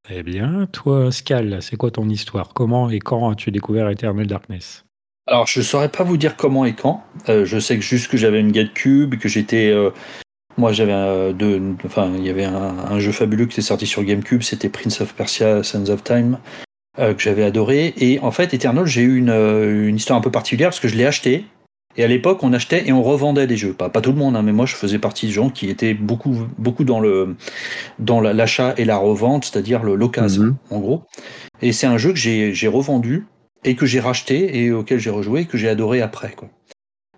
Eh bien, toi, Scal, c'est quoi ton histoire? Comment et quand as-tu découvert Eternal Darkness? Alors, je ne saurais pas vous dire comment et quand. Euh, je sais que juste que j'avais une GameCube, que j'étais. Euh, moi, j'avais un, deux, enfin, il y avait un, un, jeu fabuleux qui est sorti sur GameCube, c'était Prince of Persia, Sons of Time, euh, que j'avais adoré. Et en fait, Eternal, j'ai eu une, une, histoire un peu particulière parce que je l'ai acheté. Et à l'époque, on achetait et on revendait des jeux. Pas, pas tout le monde, hein, mais moi, je faisais partie de gens qui étaient beaucoup, beaucoup dans le dans l'achat et la revente, c'est-à-dire l'occasion, mm -hmm. en gros. Et c'est un jeu que j'ai revendu et que j'ai racheté et auquel j'ai rejoué et que j'ai adoré après. Quoi.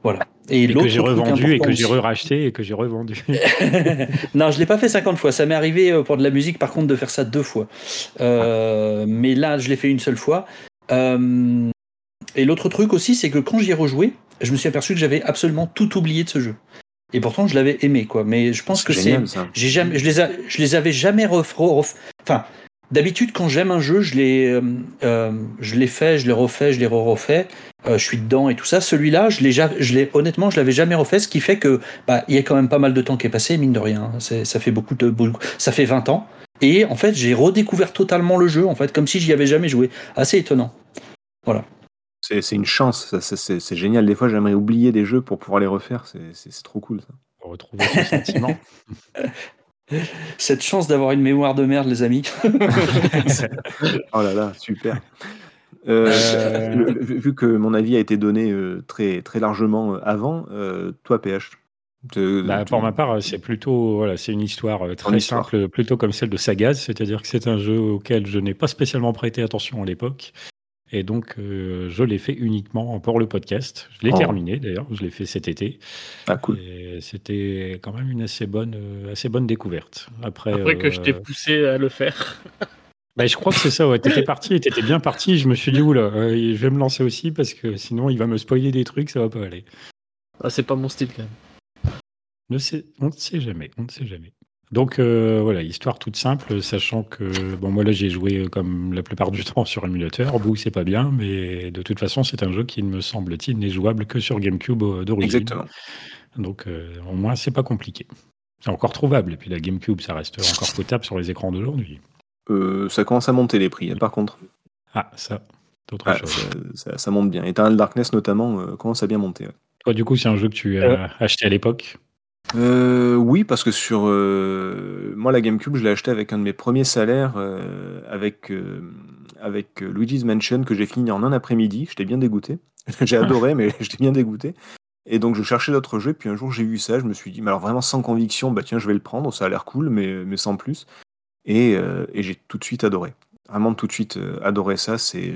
Voilà. Et, et que j'ai revendu et que j'ai racheté et que j'ai revendu. (laughs) non, je l'ai pas fait 50 fois. Ça m'est arrivé pour de la musique, par contre, de faire ça deux fois. Euh, mais là, je l'ai fait une seule fois. Euh, et l'autre truc aussi, c'est que quand j'y ai rejoué, je me suis aperçu que j'avais absolument tout oublié de ce jeu. Et pourtant, je l'avais aimé, quoi. Mais je pense que c'est, j'ai jamais, je les, a, je les avais jamais ref, ref, enfin, D'habitude, quand j'aime un jeu, je l'ai, euh, je l'ai fait, je l'ai refait, je l'ai refait. je suis dedans et tout ça. Celui-là, je l'ai, je l'ai, honnêtement, je l'avais jamais refait, ce qui fait que, bah, il y a quand même pas mal de temps qui est passé, mine de rien. Ça fait beaucoup de, ça fait 20 ans. Et en fait, j'ai redécouvert totalement le jeu, en fait, comme si j'y avais jamais joué. Assez étonnant. Voilà. C'est une chance, c'est génial. Des fois, j'aimerais oublier des jeux pour pouvoir les refaire. C'est trop cool, ça. Pour retrouver ce sentiment. (laughs) Cette chance d'avoir une mémoire de merde, les amis. (laughs) oh là là, super. Euh, euh. vu que mon avis a été donné euh, très, très largement avant, toi, PH bah, Pour ma part, c'est plutôt voilà, c'est une histoire très simple, plutôt comme celle de Sagaz, c'est-à-dire que c'est un jeu auquel je n'ai pas spécialement prêté attention à l'époque. Et donc, euh, je l'ai fait uniquement pour le podcast. Je l'ai oh. terminé d'ailleurs, je l'ai fait cet été. Ah, cool. c'était quand même une assez bonne, euh, assez bonne découverte. Après, Après que je t'ai euh, poussé à le faire. (laughs) bah, je crois que c'est ça, ouais. T'étais parti, t'étais bien parti. Je me suis dit, oula, je vais me lancer aussi parce que sinon il va me spoiler des trucs, ça va pas aller. Ah, c'est pas mon style quand même. Ne sait, on ne sait jamais, on ne sait jamais. Donc euh, voilà, histoire toute simple, sachant que bon moi là j'ai joué euh, comme la plupart du (laughs) temps sur émulateur. Bout c'est pas bien, mais de toute façon c'est un jeu qui me semble-t-il n'est jouable que sur GameCube euh, d'origine. Exactement. Donc au moins c'est pas compliqué. C'est encore trouvable et puis la GameCube ça reste encore potable sur les écrans d'aujourd'hui. ça commence à monter les prix hein, par contre. Ah ça, d'autres ah, chose. Ça, monte bien. Eternal Darkness notamment commence à bien monter. Toi du coup c'est un jeu que tu as acheté à l'époque? Euh, oui, parce que sur euh, moi la GameCube, je l'ai acheté avec un de mes premiers salaires, euh, avec avec Luigi's Mansion que j'ai fini en un après-midi. J'étais bien dégoûté. (laughs) j'ai adoré, mais (laughs) j'étais bien dégoûté. Et donc je cherchais d'autres jeux. Puis un jour j'ai vu ça, je me suis dit, mais alors vraiment sans conviction, bah tiens, je vais le prendre. Ça a l'air cool, mais mais sans plus. Et, et j'ai tout de suite adoré. Vraiment tout de suite adoré ça. C'est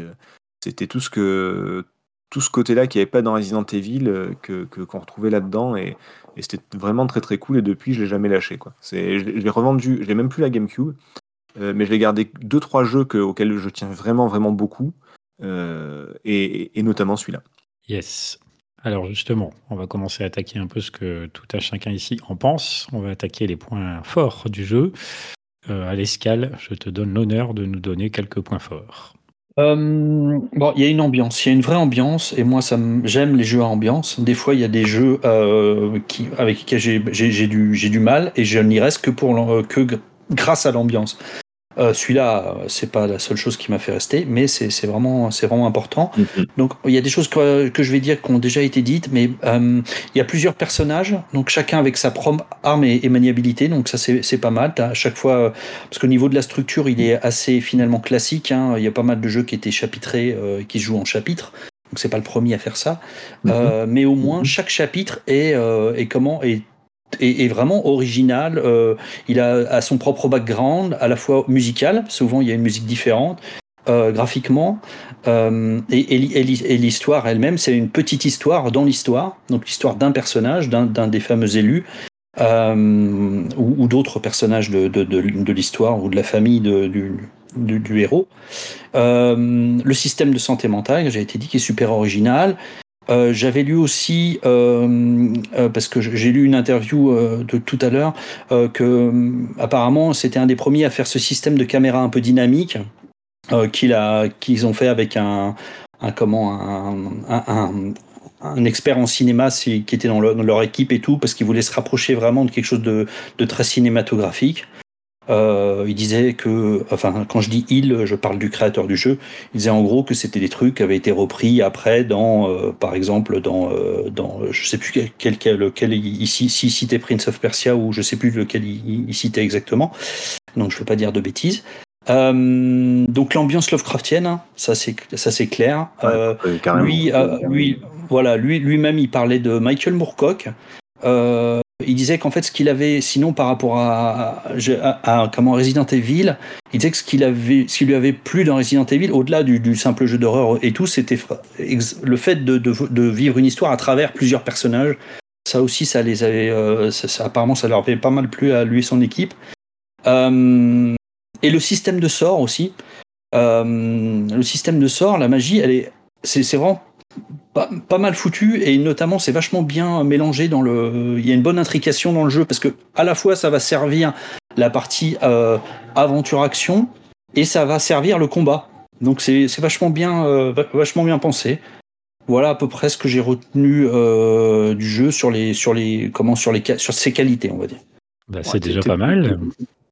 c'était tout ce que tout ce côté-là qui n'y avait pas dans Resident Evil que qu'on retrouvait là-dedans et c'était vraiment très très cool. Et depuis, je l'ai jamais lâché. Quoi. Je l'ai revendu, je l'ai même plus la GameCube, euh, mais je l'ai gardé deux trois jeux que, auxquels je tiens vraiment vraiment beaucoup, euh, et, notamment celui-là. Yes. Alors justement, on va commencer à attaquer un peu ce que tout un chacun ici en pense. On va attaquer les points forts du jeu. Euh, à l'escale, je te donne l'honneur de nous donner quelques points forts. Euh, bon, il y a une ambiance, il y a une vraie ambiance, et moi, ça j'aime les jeux à ambiance. Des fois, il y a des jeux euh, qui, avec lesquels j'ai du, du mal, et je n'y reste que, pour, que grâce à l'ambiance. Euh, celui-là, c'est pas la seule chose qui m'a fait rester, mais c'est vraiment, c'est vraiment important. Mm-hmm. Donc, il y a des choses que, que, je vais dire qui ont déjà été dites, mais euh, il y a plusieurs personnages, donc chacun avec sa propre arme et, maniabilité, donc ça c'est pas mal. À chaque fois, parce qu'au niveau de la structure, il est assez finalement classique. Hein. Il y a pas mal de jeux qui étaient chapitrés, euh, qui se jouent en chapitre. Donc c'est pas le premier à faire ça, mm-hmm. mais au moins mm-hmm. chaque chapitre est, est comment est est, vraiment original. Euh, il a, son propre background, à la fois musical, souvent il y a une musique différente, euh, graphiquement, euh, et, l'histoire elle-même, c'est une petite histoire dans l'histoire, donc l'histoire d'un personnage, d'un des fameux élus. ou, d'autres personnages de, l'histoire ou de la famille du, du, héros. le système de santé mentale, j'ai été dit, qui est super original. Euh, j'avais lu aussi, euh, euh, parce que j'ai lu une interview de tout à l'heure, que apparemment c'était un des premiers à faire ce système de caméra un peu dynamique qu'ils ont fait avec un, comment un, expert en cinéma qui était dans, leur équipe et tout, parce qu'ils voulaient se rapprocher vraiment de quelque chose de très cinématographique. Euh, il disait que, enfin, quand je dis il, je parle du créateur du jeu. Il disait en gros que c'était des trucs qui avaient été repris après dans, euh, par exemple, dans, euh, dans, je sais plus quel, quel, lequel ici, si citait Prince of Persia ou je sais plus lequel il, citait exactement. Donc je ne veux pas dire de bêtises. Euh, donc l'ambiance Lovecraftienne, hein, ça c'est ça c'est clair. Lui, lui, voilà, lui lui-même il parlait de Michael Moorcock. Euh, il disait qu'en fait, ce qu'il avait, sinon par rapport à, comment Resident Evil, il disait que ce qu'il avait, ce qui lui avait plu dans Resident Evil, au-delà du, simple jeu d'horreur et tout, c'était le fait de, vivre une histoire à travers plusieurs personnages. Ça aussi, ça les avait, euh, apparemment, ça leur avait pas mal plu à lui et son équipe. Euh, et le système de sort aussi. Euh, le système de sort, la magie, elle est, c'est vraiment pas, mal foutu et notamment c'est vachement bien mélangé dans le. Il y a une bonne intrication dans le jeu parce que à la fois ça va servir la partie euh, aventure action et ça va servir le combat. Donc c'est vachement bien, vachement bien pensé. Voilà à peu près ce que j'ai retenu du jeu sur les sur les comment sur les sur ses qualités, on va dire. Bah, c'est déjà pas mal.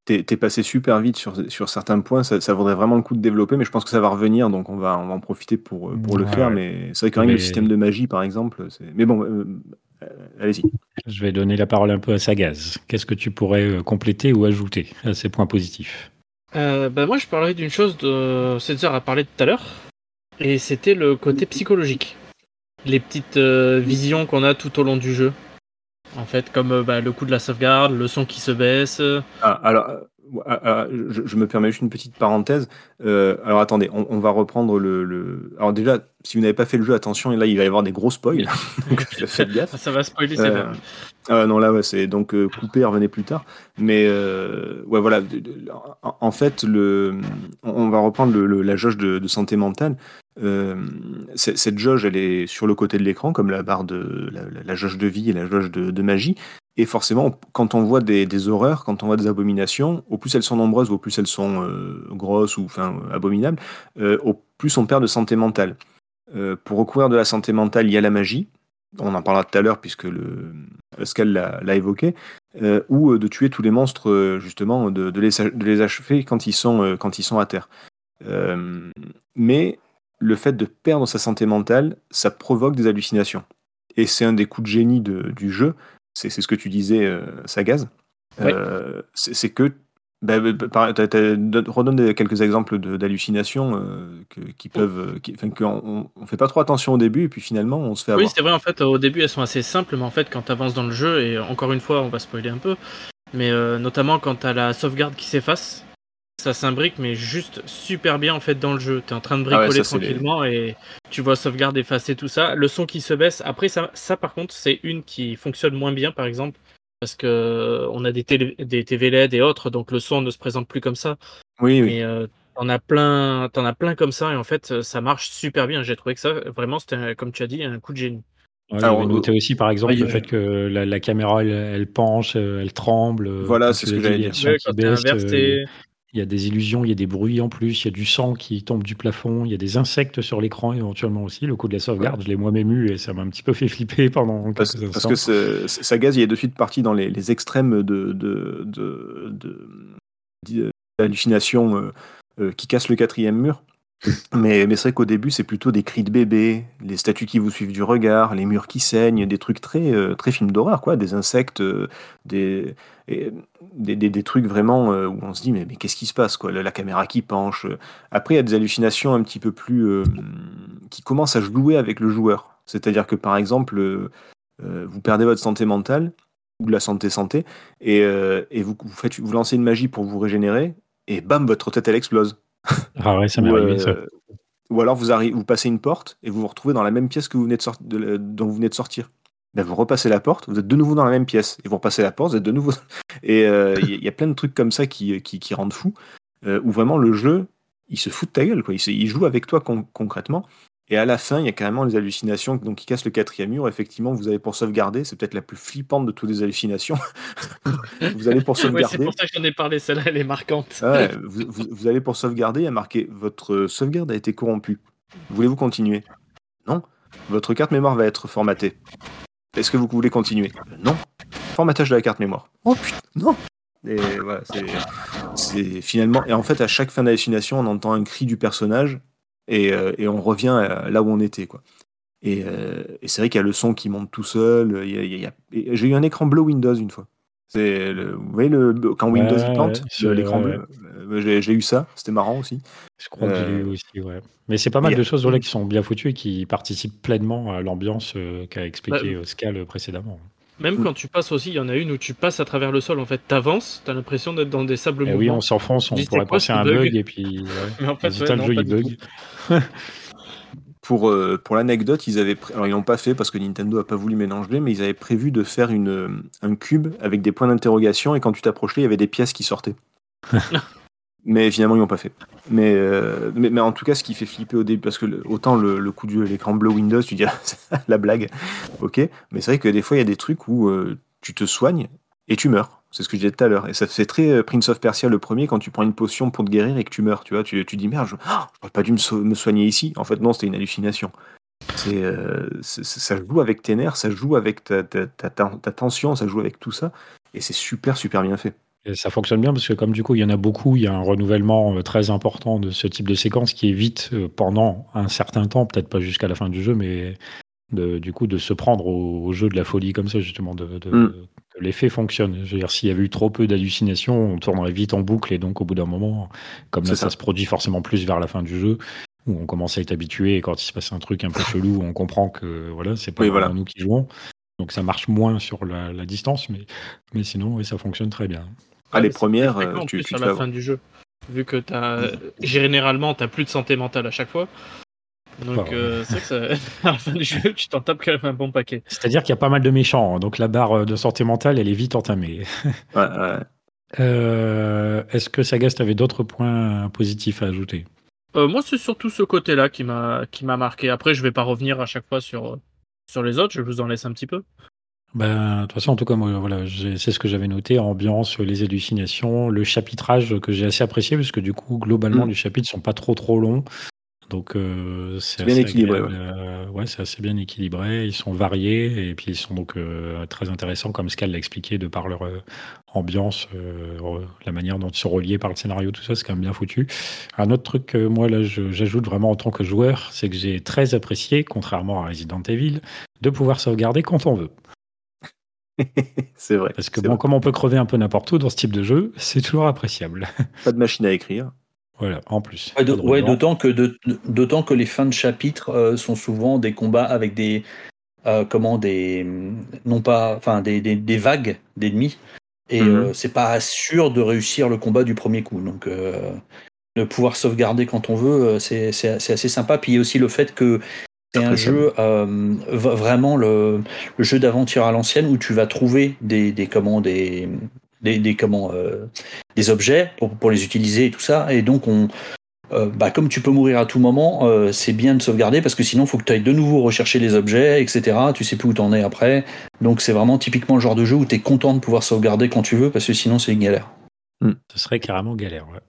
T'es es passé super vite sur, sur certains points, ça, ça, vaudrait vraiment le coup de développer, mais je pense que ça va revenir, donc on va, on va en profiter pour, pour le faire. Mais c'est vrai que rien le système de magie, par exemple, mais bon, euh, euh, allez-y. Je vais donner la parole un peu à Sagaz. Qu'est-ce que tu pourrais euh, compléter ou ajouter à ces points positifs? Bah Moi, je parlerai d'une chose de César a parlé tout à l'heure, et c'était le côté psychologique. Les petites visions qu'on a tout au long du jeu. En fait, comme euh, bah, le coup de la sauvegarde, le son qui se baisse. Ah, alors, euh, ah, ah, je, me permets juste une petite parenthèse. Euh, alors attendez, on, va reprendre le, Alors déjà, si vous n'avez pas fait le jeu, attention, là il va y avoir des gros spoils. (laughs) donc (laughs) faites gaffe. Ça va spoiler, c'est euh, non, là, ouais, c'est donc coupé, revenez plus tard. Mais ouais, voilà. En fait, le, on va reprendre la jauge de, santé mentale. Cette jauge, elle est sur le côté de l'écran, comme la barre de la, jauge de vie et la jauge de magie. Et forcément, quand on voit des, horreurs, quand on voit des abominations, au plus elles sont nombreuses, au plus elles sont euh, grosses ou enfin abominables, euh, au plus on perd de santé mentale. Euh, pour recouvrir de la santé mentale, il y a la magie. On en parlera tout à l'heure puisque le Pascal l'a évoqué, ou de tuer tous les monstres justement, de, les, de achever quand ils sont à terre. mais le fait de perdre sa santé mentale, ça provoque des hallucinations. Et c'est un des coups de génie du jeu, c'est ce que tu disais, euh, Sagaz. Euh, c'est que bah, bah, redonne quelques exemples d'hallucinations euh, qui peuvent, qui, on, on, fait pas trop attention au début et puis finalement on se fait avoir. Oui, c'est vrai en fait au début elles sont assez simples, mais en fait quand tu avances dans le jeu et encore une fois on va spoiler un peu, mais notamment quand tu as la sauvegarde qui s'efface, ça s'imbrique mais juste super bien en fait dans le jeu. Tu es en train de ah bricoler tranquillement et tu vois sauvegarde effacer tout ça. Le son qui se baisse. Après ça, ça par contre c'est une qui fonctionne moins bien par exemple parce que on a des, des TV LED et autres donc le son ne se présente plus comme ça. Oui oui. Mais euh, t'en as plein, t'en as plein comme ça et en fait ça marche super bien. J'ai trouvé que ça vraiment c'était comme tu as dit un coup de génie. Ouais, Alors, noté aussi par exemple le fait que la, caméra elle, penche, elle tremble. Voilà, c'est ce que j'allais dire. Il y a des illusions, il y a des bruits en plus, il y a du sang qui tombe du plafond, il y a des insectes sur l'écran éventuellement aussi. Le coup de la sauvegarde, je l'ai moi-même eu et ça m'a un petit peu fait flipper pendant parce, quelques parce que ça gaz, il est de suite parti dans les, extrêmes de, de, euh, euh, qui cassent le quatrième mur. Mais, c'est vrai qu'au début, c'est plutôt des cris de bébé, les statues qui vous suivent du regard, les murs qui saignent, des trucs très, euh, très films d'horreur, quoi, des insectes, des, des, des, trucs vraiment euh, où on se dit mais, mais qu'est-ce qui se passe quoi la, caméra qui penche. Après il y a des hallucinations un petit peu plus euh, qui commencent à jouer avec le joueur. C'est-à-dire que par exemple euh, vous perdez votre santé mentale ou la santé santé et, et vous, vous lancez une magie pour vous régénérer et bam votre tête elle explose ah ouais ça m'est arrivé ça ou alors vous, arrivez, vous passez une porte et vous vous retrouvez dans la même pièce que vous venez de, de dont vous venez de sortir ben vous repassez la porte, vous êtes de nouveau dans la même pièce. Et vous repassez la porte, vous êtes de nouveau. (laughs) Et il euh, y, a plein de trucs comme ça qui, qui, qui rendent fou, euh, où vraiment le jeu, il se fout de ta gueule. Quoi. Il, il joue avec toi concrètement. Et à la fin, il y a carrément les hallucinations donc, qui cassent le quatrième mur. Effectivement, vous avez pour sauvegarder, c'est peut-être la plus flippante de toutes les hallucinations. (laughs) vous allez pour sauvegarder. c'est pour ça que j'en ai parlé, celle-là, elle est marquante. vous, vous, vous, allez pour sauvegarder, il y a marqué Votre sauvegarde a été corrompue. Voulez-vous continuer? Non? Votre carte mémoire va être formatée. Est-ce que vous voulez continuer? Non. Formatage de la carte mémoire. Oh putain, non Et voilà, c'est finalement. Et en fait, à chaque fin d'hallucination, on entend un cri du personnage et, euh, et on revient là où on était, quoi. Et, euh, et c'est vrai qu'il y a le son qui monte tout seul. J'ai eu un écran bleu Windows une fois. C'est vous voyez le, quand Windows ouais, plante l'écran bleu. Euh, j'ai eu ça, c'était marrant aussi. Je crois que j'ai eu aussi, ouais. Mais c'est pas mal de choses là qui sont bien foutues et qui participent pleinement à l'ambiance euh, qu'a expliqué bah, Scal précédemment. Même quand tu passes aussi, il y en a une où tu passes à travers le sol. En fait, t'avances, t'as l'impression d'être dans des sables eh Oui, on s'enfonce, on pourrait passer un bug et puis ouais, (laughs) en fait, le jeu il bug. (laughs) Pour, euh, pour l'anecdote, ils avaient alors ils l'ont pas fait parce que Nintendo a pas voulu mélanger, mais ils avaient prévu de faire une, euh, un cube avec des points d'interrogation et quand tu t'approchais, il y avait des pièces qui sortaient. (laughs) mais finalement, ils l'ont pas fait. Euh, mais, mais, en tout cas, ce qui fait flipper au début, parce que autant le, coup de l'écran bleu Windows, tu dis (laughs) la blague, ok, mais c'est vrai que des fois, il y a des trucs où tu te soignes et tu meurs. C'est ce que je disais tout à l'heure. Et ça fait très euh, Prince of Persia le premier quand tu prends une potion pour te guérir et que tu meurs. Tu vois, tu, tu dis merde, je n'aurais pas dû me, soigner ici. En fait, non, c'était une hallucination. C'est, ça joue avec tes nerfs, ça joue avec ta, ta, ta, tension, ça joue avec tout ça. Et c'est super, super bien fait. Et ça fonctionne bien parce que comme du coup il y en a beaucoup, il y a un renouvellement très important de ce type de séquence qui évite pendant un certain temps, peut-être pas jusqu'à la fin du jeu, mais du coup de se prendre au, jeu de la folie comme ça justement de, mm. que l'effet fonctionne je veux dire s'il y avait eu trop peu d'hallucinations on tournerait vite en boucle et donc au bout d'un moment comme là ça. se produit forcément plus vers la fin du jeu où on commence à être habitué et quand il se passe un truc un peu chelou on comprend que voilà c'est pas nous qui jouons donc ça marche moins sur la, distance mais mais sinon oui, ça fonctionne très bien ah, les premières euh, tu, tu à la fin du jeu vu que as, mm. généralement tu plus de santé mentale à chaque fois donc euh, c'est que (laughs) à la fin du jeu, tu t'en tapes quand même un bon paquet. C'est-à-dire qu'il y a pas mal de méchants, hein. donc la barre de santé mentale, elle est vite entamée. ouais, ouais. (laughs) Euh, Est-ce que Sagast avait d'autres points positifs à ajouter? Euh, Moi, c'est surtout ce côté-là qui m'a qui m'a marqué. Après, je vais pas revenir à chaque fois sur sur les autres. Je vous en laisse un petit peu. Ben, de toute façon, en tout cas, moi, voilà, c'est ce que j'avais noté ambiance, les hallucinations, le chapitrage que j'ai assez apprécié, parce que du coup, globalement, mm. les chapitres sont pas trop trop longs. Donc euh, c'est bien équilibré. Euh, ouais, c'est assez bien équilibré. Ils sont variés et puis ils sont donc euh, très intéressants, comme Scal l'a expliqué, de par leur ambiance, la manière dont ils sont reliés par le scénario, tout ça, c'est quand même bien foutu. Un autre truc que moi là, j'ajoute vraiment en tant que joueur, c'est que j'ai très apprécié, contrairement à Resident Evil, de pouvoir sauvegarder quand on veut. (laughs) c'est vrai. Parce que bon, comme on peut crever un peu n'importe où dans ce type de jeu, c'est toujours appréciable. Pas de machine à écrire. Voilà, en plus. Ouais, d'autant que, d'autant que les fins de chapitre euh, sont souvent des combats avec des. Euh, comment des. Non pas. Enfin, des, des, vagues d'ennemis. Et mhm. euh, c'est pas sûr de réussir le combat du premier coup. Donc, de pouvoir sauvegarder quand on veut, c'est, assez sympa. Puis il y a aussi le fait que c'est un jeu, vraiment le, le jeu d'aventure à l'ancienne où tu vas trouver des, des, comment, des, euh, des objets pour, les utiliser et tout ça. Et donc, on, euh, bah, comme tu peux mourir à tout moment, euh, c'est bien de sauvegarder parce que sinon, il faut que tu ailles de nouveau rechercher les objets, etc. Tu sais plus où t'en es après. Donc, c'est vraiment typiquement le genre de jeu où tu es content de pouvoir sauvegarder quand tu veux parce que sinon, c'est une galère. Hmm. Ce serait carrément galère, ouais.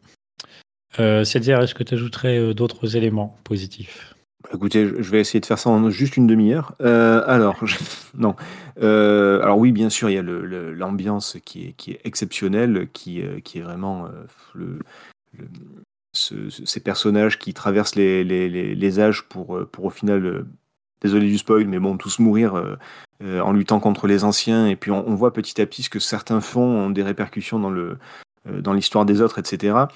C'est-à-dire, est-ce que tu ajouterais d'autres éléments positifs? Écoutez, je vais essayer de faire ça en juste une demi-heure. Euh, alors, (laughs) non. Euh, alors oui, bien sûr, il y a l'ambiance qui est, exceptionnelle, qui, euh, est vraiment ces personnages qui traversent les, âges pour, pour au final, désolé du spoil, mais bon, tous mourir en luttant contre les anciens. Et puis on, voit petit à petit ce que certains font ont des répercussions dans le, dans l'histoire des autres, etc.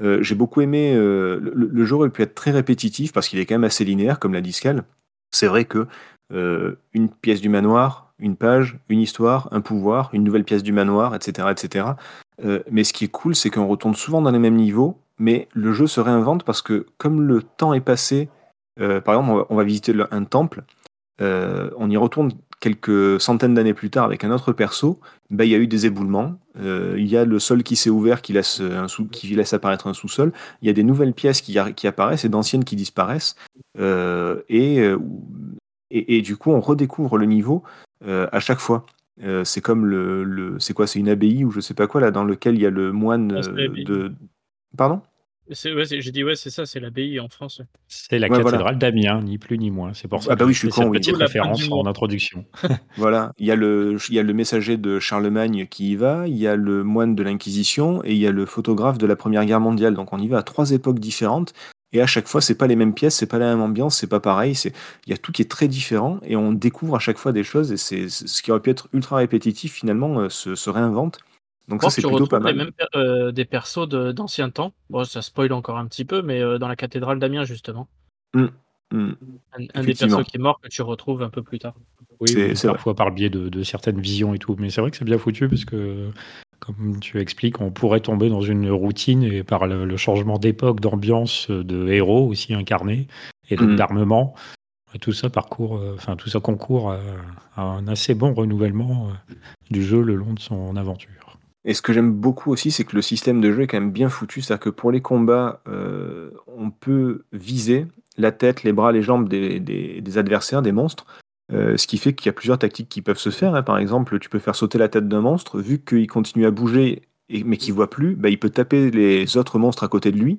Euh, j'ai beaucoup aimé. Euh, le, jeu aurait pu être très répétitif parce qu'il est quand même assez linéaire, comme l'a dit Scal. C'est vrai que une pièce du manoir, une page, une histoire, un pouvoir, une nouvelle pièce du manoir, etc. etc. mais ce qui est cool, c'est qu'on retourne souvent dans les mêmes niveaux, mais le jeu se réinvente parce que comme le temps est passé, par exemple, on va, visiter un temple, on y retourne quelques centaines d'années plus tard avec un autre perso, ben, il y a eu des éboulements, euh, il y a le sol qui s'est ouvert qui laisse, un sous, qui laisse apparaître un sous-sol, il y a des nouvelles pièces qui, qui apparaissent et d'anciennes qui disparaissent, euh, euh, et, et, du coup on redécouvre le niveau à chaque fois. c'est comme le, le c'est quoi c'est une abbaye ou je sais pas quoi là dans lequel il y a le moine de pardon? J'ai dit, ouais, c'est ça, c'est l'abbaye en France. C'est la cathédrale d'Amiens, ni plus ni moins. C'est pour ça ah bah oui, je suis con, petite référence en introduction. (laughs) voilà, il y, a le, il y a le messager de Charlemagne qui y va, il y a le moine de l'Inquisition et il y a le photographe de la Première Guerre mondiale. Donc on y va à trois époques différentes. Et à chaque fois, c'est pas les mêmes pièces, c'est pas la même ambiance, c'est pas pareil. C'est il y a tout qui est très différent et on découvre à chaque fois des choses. Et c'est ce qui aurait pu être ultra répétitif finalement euh, se réinvente. Donc ça, c'est plutôt pas mal. Même, euh, des persos d'anciens temps. Bon, ça spoil encore un petit peu, mais euh, dans la cathédrale d'Amiens, justement. Mmh, mmh. Un, des persos qui est mort que tu retrouves un peu plus tard. Oui, c'est parfois par le biais de, certaines visions et tout. Mais c'est vrai que c'est bien foutu parce que, comme tu expliques, on pourrait tomber dans une routine et par le, changement d'époque, d'ambiance, de héros aussi incarnés et mmh. d'armement. Tout ça parcourt, euh, enfin tout ça concourt à un assez bon renouvellement du jeu le long de son aventure. Et ce que j'aime beaucoup aussi, c'est que le système de jeu est quand même bien foutu. C'est-à-dire que pour les combats, euh, on peut viser la tête, les bras, les jambes des, adversaires, des monstres. ce qui fait qu'il y a plusieurs tactiques qui peuvent se faire. Hein. Par exemple, tu peux faire sauter la tête d'un monstre, vu qu'il continue à bouger mais qu'il voit plus, bah, il peut taper les autres monstres à côté de lui.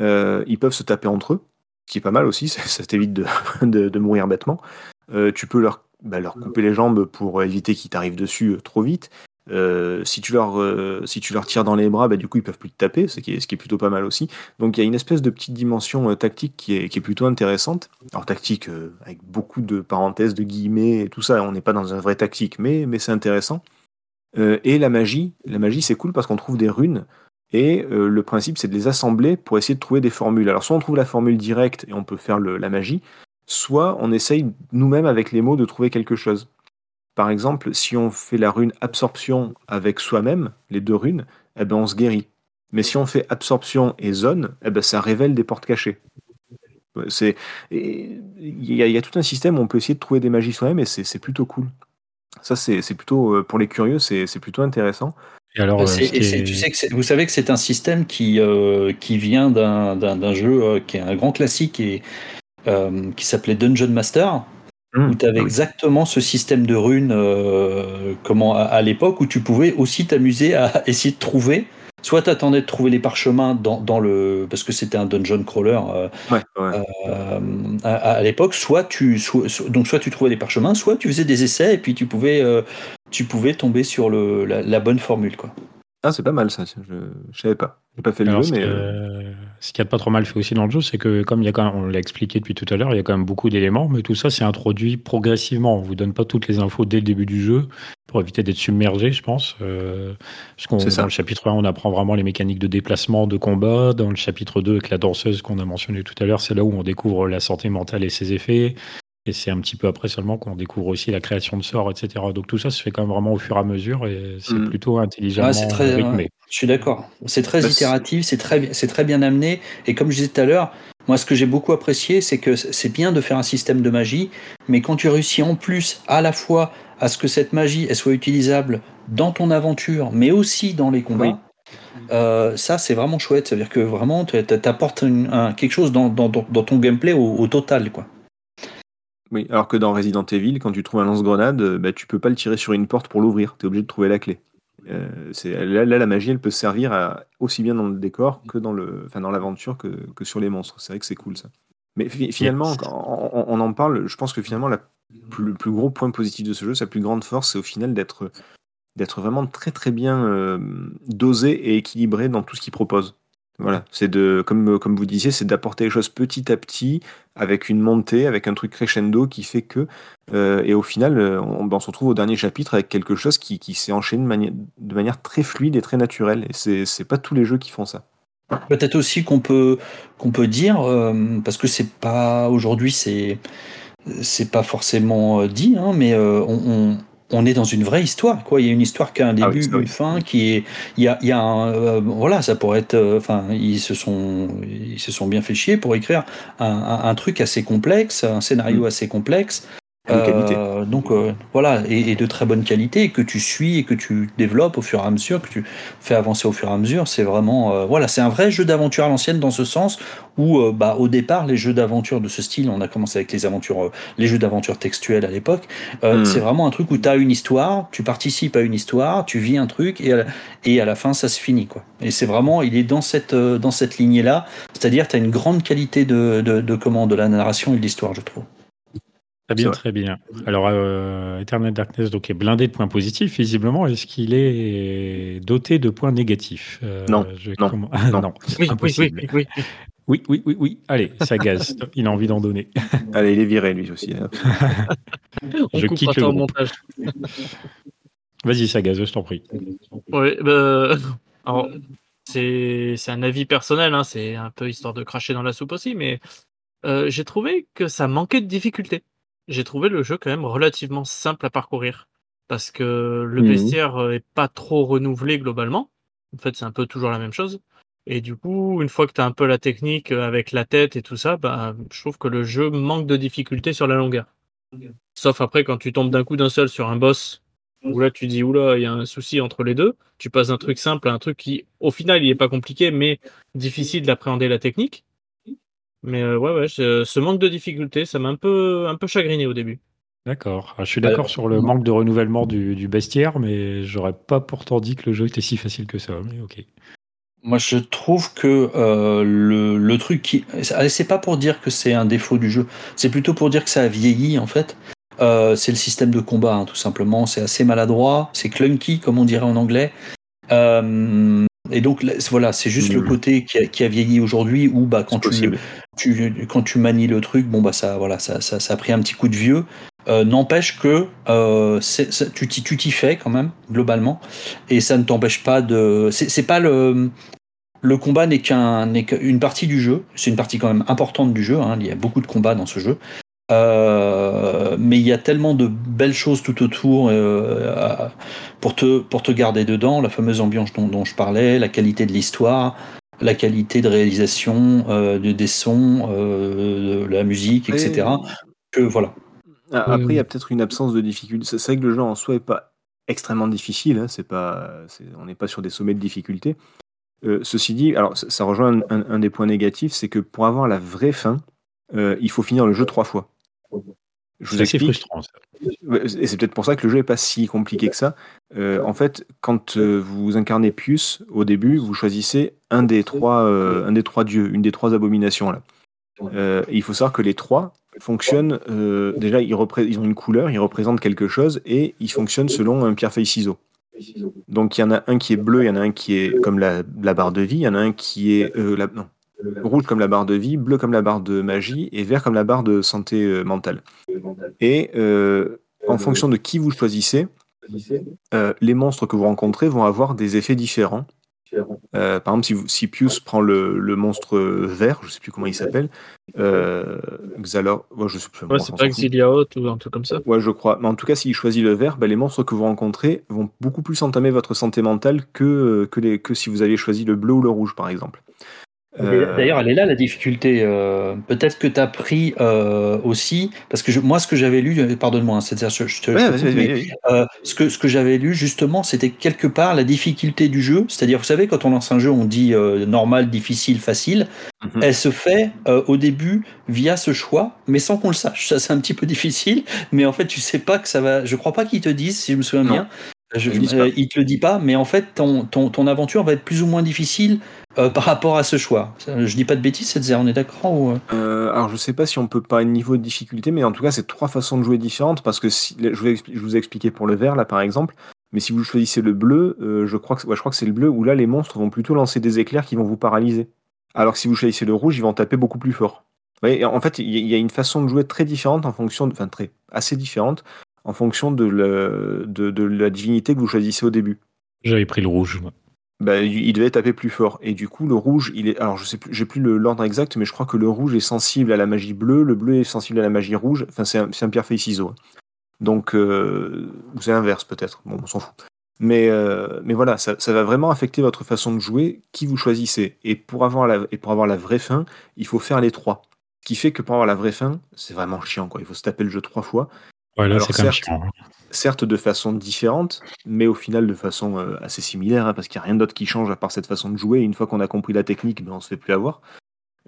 ils peuvent se taper entre eux, ce qui est pas mal aussi, (laughs) ça, t'évite de, de, mourir bêtement. tu peux leur, bah, leur couper les jambes pour éviter qu'ils t'arrivent dessus trop vite. Euh, si, tu leur, euh, si tu leur tires dans les bras, bah, du coup, ils peuvent plus te taper, ce qui, est, ce qui est plutôt pas mal aussi. Donc, il y a une espèce de petite dimension euh, tactique qui est, qui est, plutôt intéressante. Alors, tactique avec beaucoup de parenthèses, de guillemets et tout ça. On n'est pas dans un vrai tactique, mais, mais c'est intéressant. et la magie, la magie, c'est cool parce qu'on trouve des runes. Et le principe, c'est de les assembler pour essayer de trouver des formules. Alors, soit on trouve la formule directe et on peut faire la magie, soit on essaye nous-mêmes avec les mots de trouver quelque chose. Par exemple, si on fait la rune absorption avec soi-même, les deux runes, eh ben on se guérit. Mais si on fait absorption et zone, eh ben ça révèle des portes cachées. C'est, il y, a tout un système où on peut essayer de trouver des magies soi-même et c'est plutôt cool. Ça, c'est plutôt, euh, pour les curieux, c'est plutôt intéressant. Et alors, euh, tu sais que vous savez que c'est un système qui, euh, qui vient d'un jeu qui est un grand classique et, qui s'appelait Dungeon Master où mmh. tu avais exactement ce système de runes euh, comment, à, l'époque où tu pouvais aussi t'amuser à (laughs) essayer de trouver. Soit tu attendais de trouver les parchemins dans, dans le. parce que c'était un dungeon crawler euh, euh, à, l'époque, soit tu, donc soit tu trouvais les parchemins, soit tu faisais des essais et puis tu pouvais, tu pouvais tomber sur le, la, bonne formule. Quoi. Ah, c'est pas mal ça, je, je savais pas. J'ai pas fait le jeu, mais. Euh, ce qui a pas trop mal fait aussi dans le jeu, c'est que, comme il y a quand même, on l'a expliqué depuis tout à l'heure, il y a quand même beaucoup d'éléments, mais tout ça c'est introduit progressivement. On vous donne pas toutes les infos dès le début du jeu pour éviter d'être submergé, je pense. Euh, parce qu'on, dans le chapitre 1, on apprend vraiment les mécaniques de déplacement, de combat. Dans le chapitre 2, avec la danseuse qu'on a mentionné tout à l'heure, c'est là où on découvre la santé mentale et ses effets. Et c'est un petit peu après seulement qu'on découvre aussi la création de sorts, etc. Donc tout ça se fait quand même vraiment au fur et à mesure et c'est mm. plutôt intelligemment très, rythmé. je suis d'accord. C'est très bah, itératif, c'est très, c'est très bien amené. Et comme je disais tout à l'heure, moi ce que j'ai beaucoup apprécié, c'est que c'est bien de faire un système de magie, mais quand tu réussis en plus à la fois à ce que cette magie elle soit utilisable dans ton aventure, mais aussi dans les combats. Euh, ça, c'est vraiment chouette. C'est-à-dire que vraiment, tu apportes quelque chose dans, dans, dans, ton gameplay au, au total. Quoi. Oui, alors que dans Resident Evil, quand tu trouves un lance-grenade, euh, bah, tu peux pas le tirer sur une porte pour l'ouvrir, tu es obligé de trouver la clé. Euh, là, là, la magie, elle peut servir à, aussi bien dans le décor que dans l'aventure que, que, sur les monstres. C'est vrai que c'est cool ça. Mais finalement, on, en parle, je pense que finalement, la, le plus gros point positif de ce jeu, sa plus grande force, c'est au final d'être d'être vraiment très très bien euh, dosé et équilibré dans tout ce qu'il propose. Voilà, c'est de, comme, comme vous disiez, c'est d'apporter les choses petit à petit, avec une montée, avec un truc crescendo qui fait que, euh, et au final, euh, on, ben, on, se retrouve au dernier chapitre avec quelque chose qui, qui s'est enchaîné de manière, très fluide et très naturelle. Et c'est, pas tous les jeux qui font ça. Peut-être aussi qu'on peut, qu'on peut dire, euh, parce que c'est pas aujourd'hui, c'est, c'est pas forcément dit, hein, mais on on est dans une vraie histoire, quoi. Il y a une histoire qui a un ah début, une fin, qui est, il y a, il y a un, euh, voilà, ça pourrait être, euh, enfin, ils se sont, ils se sont bien fait chier pour écrire un, truc assez complexe, un scénario mm. assez complexe, euh, donc euh, voilà, et, de très bonne qualité, que tu suis et que tu développes au fur et à mesure, que tu fais avancer au fur et à mesure. C'est vraiment, euh, voilà, c'est un vrai jeu d'aventure à l'ancienne dans ce sens où, bah, au départ, les jeux d'aventure de ce style, on a commencé avec les aventures, les jeux d'aventure textuels à l'époque. Hmm. C'est vraiment un truc où tu as une histoire, tu participes à une histoire, tu vis un truc et à la, et à la fin, ça se finit quoi. Et c'est vraiment, il est dans cette dans cette lignée là, c'est-à-dire tu as une grande qualité de de, de comment de la narration et de l'histoire, je trouve. Très bien, très bien. Alors, euh, Eternal Darkness donc, est blindé de points positifs, visiblement. Est-ce qu'il est doté de points négatifs? Euh, Non, non, non. (laughs) Oui, impossible. Oui, oui, oui, oui. Oui, Allez, ça gaze. (laughs) il a envie d'en donner. (laughs) Allez, il est viré, lui aussi. Hein. je quitte le montage. Vas-y, ça gaze, je t'en prie. Oui, bah, alors, c'est un avis personnel, hein, c'est un peu histoire de cracher dans la soupe aussi, mais euh, j'ai trouvé que ça manquait de difficulté j'ai trouvé le jeu quand même relativement simple à parcourir. Parce que le mmh bestiaire euh, est pas trop renouvelé globalement. En fait, c'est un peu toujours la même chose. Et du coup, une fois que tu as un peu la technique euh, avec la tête et tout ça, bah, je trouve que le jeu manque de difficulté sur la longueur. Sauf après quand tu tombes d'un coup d'un seul sur un boss, où là tu dis oula, il y a un souci entre les deux. Tu passes d'un truc simple à un truc qui, au final, il est pas compliqué, mais difficile d'appréhender la technique. Mais euh, ouais, ouais, ce manque de difficulté, ça m'a un peu, un peu chagriné au début. D'accord. Ah, je suis d'accord sur le manque de renouvellement du, du bestiaire, mais j'aurais pas pourtant dit que le jeu était si facile que ça. Mais ok. Moi, je trouve que euh, le, le, truc qui. C'est pas pour dire que c'est un défaut du jeu, c'est plutôt pour dire que ça a vieilli, en fait. Euh, c'est le système de combat, hein, tout simplement. C'est assez maladroit, c'est clunky, comme on dirait en anglais. Euh, et donc voilà, c'est juste le mmh. côté qui a, qui a vieilli aujourd'hui où bah quand tu, tu, quand tu manies le truc, bon bah ça voilà ça, ça, ça a pris un petit coup de vieux. Euh, N'empêche que euh, tu t'y fais quand même globalement et ça ne t'empêche pas de. C'est pas le le combat n'est qu'une partie du jeu. C'est une partie quand même importante du jeu. Hein. Il y a beaucoup de combats dans ce jeu. Euh, mais il y a tellement de belles choses tout autour euh, pour, te, pour te garder dedans, la fameuse ambiance dont, dont je parlais, la qualité de l'histoire, la qualité de réalisation, euh, de, des sons, de la musique, etc. Que voilà. Après, il y a peut-être une absence de difficulté. C'est vrai que le jeu en soi n'est pas extrêmement difficile. Hein. C'est pas, on n'est pas sur des sommets de difficulté. ceci dit, alors ça, rejoint un, un, des points négatifs, c'est que pour avoir la vraie fin, il faut finir le jeu trois fois. Je vous explique. frustrant. Et c'est peut-être pour ça que le jeu n'est pas si compliqué que ça. Euh, en fait, quand euh, vous incarnez Pius, au début, vous choisissez un des trois, euh, un des trois dieux, une des trois abominations. Là. il faut savoir que les trois fonctionnent. déjà, ils, ils, ont une couleur, ils représentent quelque chose et ils fonctionnent selon un pierre-feuille-ciseau. Donc il y en a un qui est bleu, il y en a un qui est comme la, la barre de vie, il y en a un qui est la, non, rouge comme la barre de vie, bleu comme la barre de magie et vert comme la barre de santé euh, mentale. Et euh, en fonction de qui vous choisissez, euh, les monstres que vous rencontrez vont avoir des effets différents. par exemple, si, si Pius prend le, monstre vert, je ne sais plus comment il s'appelle, Xalor, je sais plus. c'est pas Xiliaot ou un truc comme ça. Ouais, je crois. Mais en tout cas, s'il choisit le vert, ben, les monstres que vous rencontrez vont beaucoup plus entamer votre santé mentale que, que, les, que si vous aviez choisi le bleu ou le rouge, par exemple. Euh, d'ailleurs, elle est là la difficulté. Euh, peut-être que tu as pris euh, aussi, parce que moi, ce que j'avais lu, pardonne-moi, c'est-à-dire, je, te, ce que ce que j'avais lu justement, c'était quelque part la difficulté du jeu. C'est-à-dire, vous savez, quand on lance un jeu, on dit normal, difficile, facile. Mhm. Elle se fait au début via ce choix, mais sans qu'on le sache. Ça, c'est un petit peu (laughs) difficile, mais en fait, tu sais pas que ça va. Je crois pas qu'ils te disent, si je me souviens bien. Je, il te le dit pas, mais en fait, ton, ton, ton aventure va être plus ou moins difficile euh, par rapport à ce choix. Je dis pas de bêtises, cette on est d'accord ou... Euh? Euh, Alors je sais pas si on peut pas un niveau de difficulté, mais en tout cas c'est trois façons de jouer différentes parce que si, je, vous ai, je, vous ai, expliqué pour le vert là par exemple, mais si vous choisissez le bleu, je crois que, ouais, je crois que c'est le bleu où là les monstres vont plutôt lancer des éclairs qui vont vous paralyser. Alors que si vous choisissez le rouge, ils vont taper beaucoup plus fort. Voyez, en fait, il y a une façon de jouer très différente en fonction, de, enfin très assez différente en fonction de, le, de, de la divinité que vous choisissez au début. J'avais pris le rouge. Bah, il devait taper plus fort. Et du coup, le rouge, il est. Alors, je sais plus, j'ai plus l'ordre exact, mais je crois que le rouge est sensible à la magie bleue, le bleu est sensible à la magie rouge. Enfin, c'est un, un pierre-feuille-ciseau. Hein. Donc, euh, c'est l'inverse peut-être. Bon, on s'en fout. Mais, euh, mais voilà, ça, ça, va vraiment affecter votre façon de jouer, qui vous choisissez. Et pour, avoir la, et pour avoir la vraie fin, il faut faire les trois. Ce qui fait que pour avoir la vraie fin, c'est vraiment chiant. Quoi. Il faut se taper le jeu trois fois. Ouais, là, chiant. Hein certes de façon différente, mais au final de façon euh, assez similaire, hein, parce qu'il n'y a rien d'autre qui change à part cette façon de jouer. une fois qu'on a compris la technique, ben, on se fait plus avoir.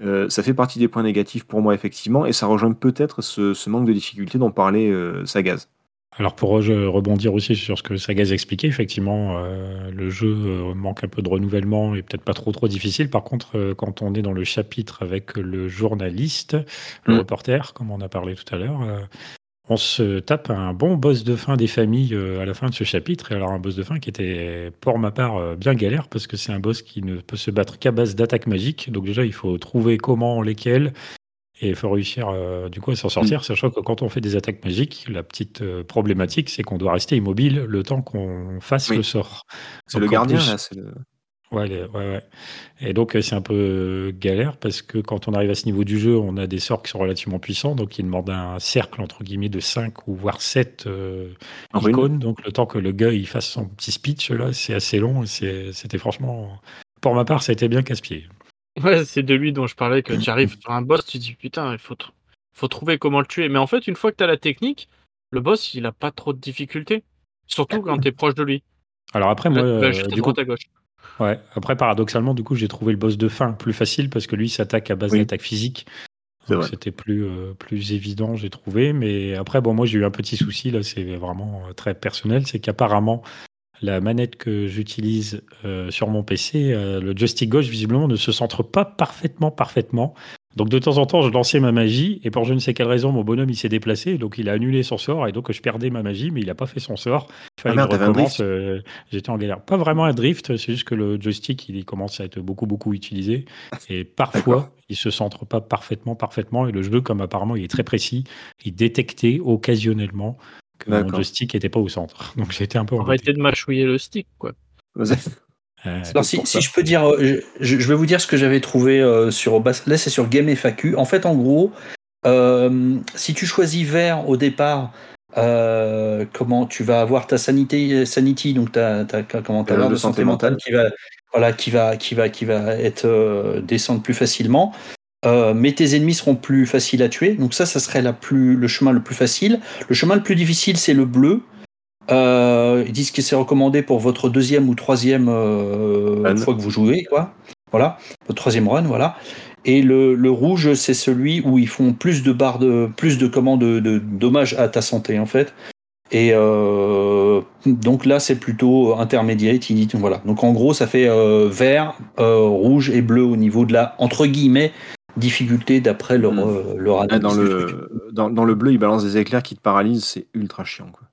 Euh, ça fait partie des points négatifs pour moi, effectivement, et ça rejoint peut-être ce, manque de difficulté dont parlait euh, Sagaz. Alors pour rebondir aussi sur ce que Sagaz expliquait, effectivement, le jeu manque un peu de renouvellement et peut-être pas trop trop difficile. Par contre, quand on est dans le chapitre avec le journaliste, le mm. reporter, comme on a parlé tout à l'heure, on se tape un bon boss de fin des familles euh, à la fin de ce chapitre. Et alors, un boss de fin qui était, pour ma part, euh, bien galère parce que c'est un boss qui ne peut se battre qu'à base d'attaques magiques. Donc, déjà, il faut trouver comment, lesquelles. Et il faut réussir, euh, du coup, à s'en sortir, mm. sachant que quand on fait des attaques magiques, la petite problématique, c'est qu'on doit rester immobile le temps qu'on fasse le sort. C'est le gardien, là. C'est le... Ouais, ouais, ouais. Et donc, euh, c'est un peu euh, galère parce que quand on arrive à ce niveau du jeu, on a des sorts qui sont relativement puissants. Donc, il demande un cercle, entre guillemets, de 5 ou voire 7 euh, icônes. Donc, le temps que le gars il fasse son petit speech, là, c'est assez long. C'était franchement. Pour ma part, ça a été bien casse-pied. Ouais, c'est de lui dont je parlais que tu arrives (laughs) sur un boss, tu dis putain, il faut, faut trouver comment le tuer. Mais en fait, une fois que tu as la technique, le boss, il a pas trop de difficultés. Surtout quand tu es proche de lui. Alors après, moi, du coup, à gauche. Ouais. Après, paradoxalement, du coup, j'ai trouvé le boss de fin plus facile parce que lui s'attaque à base d'attaque physique. C'était plus, plus évident, j'ai trouvé. Mais après, bon, moi, j'ai eu un petit souci, là, c'est vraiment très personnel. C'est qu'apparemment, la manette que j'utilise sur mon PC, le joystick gauche, visiblement, ne se centre pas parfaitement, parfaitement. Donc de temps en temps, je lançais ma magie et pour je ne sais quelle raison, mon bonhomme il s'est déplacé, donc il a annulé son sort et donc je perdais ma magie, mais il n'a pas fait son sort. Il fallait ah que je recommence. Euh, j'étais en galère. Pas vraiment un drift, c'est juste que le joystick il commence à être beaucoup beaucoup utilisé et parfois il se centre pas parfaitement parfaitement et le jeu comme apparemment il est très précis, il détectait occasionnellement que mon joystick n'était pas au centre. Donc j'étais un peu. Arrêtez de mâchouiller le stick quoi. (laughs) Euh, Alors, si, je peux dire, euh, je, vais vous dire ce que j'avais trouvé euh, sur là c'est sur Game FAQ. En fait, en gros, si tu choisis vert au départ, comment tu vas avoir ta sanité, sanity, donc ta, ta comment ta barre de santé mentale qui va, voilà, qui va, qui va, qui va être descendre plus facilement. mais tes ennemis seront plus faciles à tuer. Donc ça, ça serait la plus, le chemin le plus facile. Le chemin le plus difficile, c'est le bleu. Euh, ils disent que c'est recommandé pour votre deuxième ou troisième euh, fois que vous jouez, quoi. Voilà, votre troisième run, voilà. Et le, le rouge, c'est celui où ils font plus de barres de plus de commandes de, de dommages à ta santé, en fait. Et euh, donc là, c'est plutôt intermédiaire. Dit, voilà. Donc en gros, ça fait euh, vert, euh, rouge et bleu au niveau de la entre guillemets difficulté d'après leur, hmm. leur analyse. Dans le, dans, dans, le bleu, ils balancent des éclairs qui te paralysent, c'est ultra chiant. Quoi.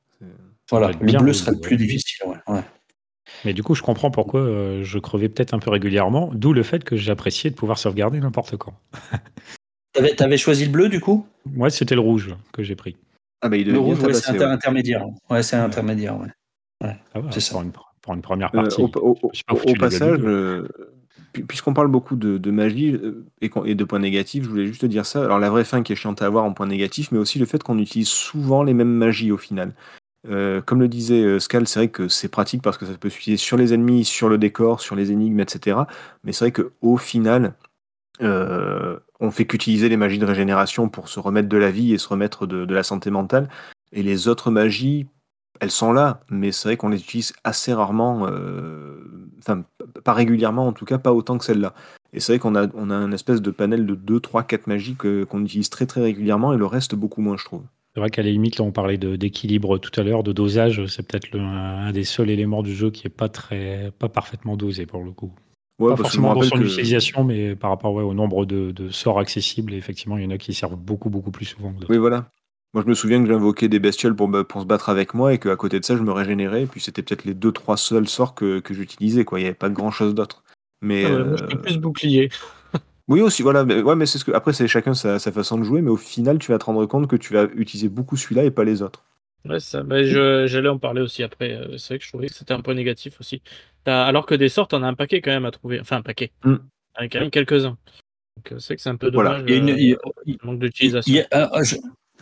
Voilà, le bleu serait plus difficile. Ouais. Mais du coup, je comprends pourquoi euh, je crevais peut-être un peu régulièrement, d'où le fait que j'appréciais de pouvoir sauvegarder n'importe quand. (laughs) T'avais avais choisi le bleu du coup? Ouais, c'était le rouge que j'ai pris. Ah bah, il le rouge, c'est intermédiaire. Ouais, c'est intermédiaire. Ouais. Ah c'est ça. Pour une, première euh, partie. au, passage, euh, puisqu'on parle beaucoup de, magie et, et, de points négatifs, je voulais juste dire ça. Alors la vraie fin qui est chiante à avoir en point négatif, mais aussi le fait qu'on utilise souvent les mêmes magies au final. Euh, comme le disait euh, Scal, c'est vrai que c'est pratique parce que ça peut s'utiliser sur les ennemis, sur le décor, sur les énigmes, etc. Mais c'est vrai qu'au final, euh, on fait qu'utiliser les magies de régénération pour se remettre de la vie et se remettre de, la santé mentale. Et les autres magies, elles sont là, mais c'est vrai qu'on les utilise assez rarement, enfin pas régulièrement en tout cas, pas autant que celle-là. Et c'est vrai qu'on a, on a un espèce de panel de 2, 3, 4 magies qu'on utilise très très régulièrement et le reste beaucoup moins, je trouve. C'est vrai qu'à la limite, là, on parlait d'équilibre tout à l'heure, de dosage. C'est peut-être un des seuls éléments du jeu qui est pas très, pas parfaitement dosé pour le coup. pas forcément dans son utilisation, mais par rapport au nombre de, sorts accessibles, effectivement, il y en a qui servent beaucoup, beaucoup plus souvent que Oui, voilà. Moi, je me souviens que j'invoquais des bestioles pour, pour se battre avec moi et qu'à côté de ça, je me régénérais. Et puis, c'était peut-être les deux, trois seuls sorts que, que j'utilisais. Il n'y avait pas de grand-chose d'autre. Mais, ah moi, je plus bouclier. Oui aussi, voilà. Mais, ouais, mais c'est ce que après c'est chacun sa, façon de jouer, mais au final tu vas te rendre compte que tu vas utiliser beaucoup celui-là et pas les autres. Ouais, ça. Bah, j'allais en parler aussi après. Euh, c'est vrai que je trouvais que c'était un point négatif aussi. Alors que des sortes, on a un paquet quand même à trouver. Enfin, un paquet. Mm. Avec quand même quelques-uns. Donc euh, c'est que c'est un peu dommage. Il y a une, manque d'utilisation.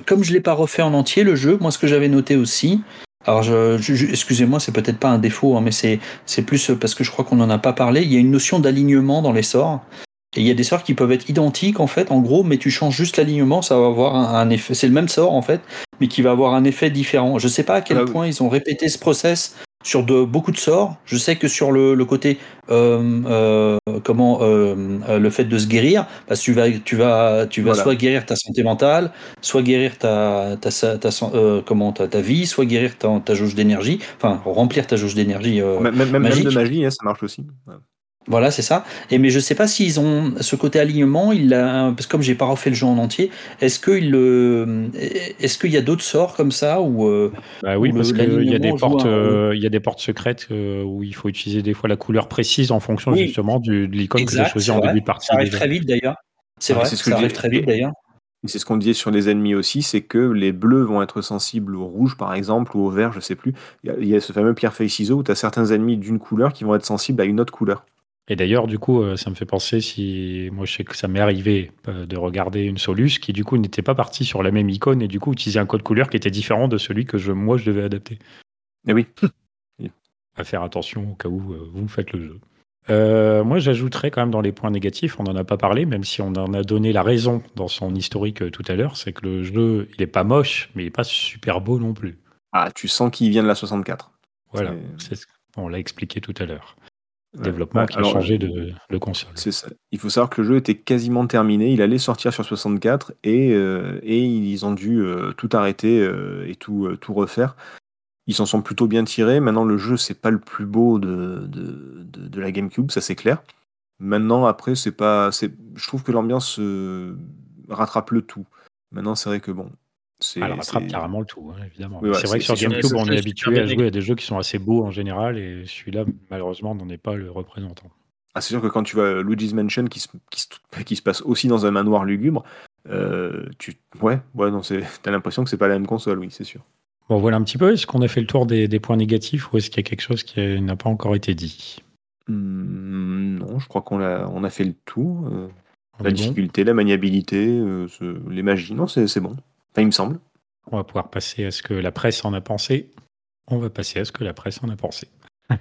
Comme je l'ai pas refait en entier le jeu, moi ce que j'avais noté aussi, alors, je, excusez-moi, c'est peut-être pas un défaut, hein, mais c'est plus parce que je crois qu'on n'en a pas parlé. Il y a une notion d'alignement dans les sorts. Et il y a des sorts qui peuvent être identiques en fait, en gros, mais tu changes juste l'alignement, ça va avoir un, effet. C'est le même sort en fait, mais qui va avoir un effet différent. Je sais pas à quel ah point ils ont répété ce process sur de beaucoup de sorts. Je sais que sur le, le côté euh, euh, comment euh, le fait de se guérir, que tu vas tu vas tu vas soit guérir ta santé mentale, soit guérir ta ta, ta, comment ta, ta, vie, soit guérir ta, ta jauge d'énergie, enfin remplir ta jauge d'énergie. même, même, même, de magie, hein, ça marche aussi. Voilà, c'est ça. Et mais je sais pas s'ils ont ce côté alignement. Il a, parce que comme j'ai pas refait le jeu en entier, est-ce qu'il est-ce qu'il y a d'autres sorts comme ça ou euh, bah oui, parce qu'il y a des portes, euh, il y a des portes secrètes euh, où il faut utiliser des fois la couleur précise en fonction justement du, de l'icône que j'ai choisi en début de partie. Ça arrive très vite d'ailleurs. C'est vrai. C'est ce que ça arrive très vite d'ailleurs. C'est ce qu'on disait sur les ennemis aussi, c'est que les bleus vont être sensibles au rouge par exemple ou au vert, je sais plus. Il y a, ce fameux pierre feuille ciseau où tu as certains ennemis d'une couleur qui vont être sensibles à une autre couleur. Et d'ailleurs, du coup, euh, ça me fait penser si moi je sais que ça m'est arrivé euh, de regarder une Solus qui du coup n'était pas partie sur la même icône et du coup utilisait un code couleur qui était différent de celui que je, moi je devais adapter. Et eh oui. (laughs) à faire attention au cas où euh, vous faites le jeu. moi, j'ajouterais quand même dans les points négatifs, on n'en a pas parlé, même si on en a donné la raison dans son historique tout à l'heure, c'est que le jeu, il est pas moche, mais il est pas super beau non plus. Ah, tu sens qu'il vient de la 64. Voilà, on l'a expliqué tout à l'heure. Développement qui a changé de, console. C'est ça. Il faut savoir que le jeu était quasiment terminé. Il allait sortir sur 64 et, et ils ont dû tout arrêter et tout, tout refaire. Ils s'en sont plutôt bien tirés. Maintenant, le jeu, c'est pas le plus beau de, de, de, la GameCube, ça c'est clair. Maintenant, après, c'est pas. Je trouve que l'ambiance rattrape le tout. Maintenant, c'est vrai que bon. Elle rattrape carrément le tout, hein, évidemment. c'est vrai que sur GameCube, on est habitué à jouer à des jeux qui sont assez beaux en général, et celui-là, malheureusement, n'en est pas le représentant. Ah, c'est sûr que quand tu vois Luigi's Mansion qui se, qui se, (laughs) passe aussi dans un manoir lugubre, euh, tu, ouais, ouais, non, t'as l'impression que c'est pas la même console, oui, c'est sûr. Bon, voilà un petit peu. Est-ce qu'on a fait le tour des, points négatifs ou est-ce qu'il y a quelque chose qui n'a pas encore été dit? Hmm, Non, je crois qu'on a, on a fait le tour. Euh, la difficulté, la maniabilité, euh, les magies, non, c'est bon. Enfin, il me semble. On va pouvoir passer à ce que la presse en a pensé. On va passer à ce que la presse en a pensé. (laughs)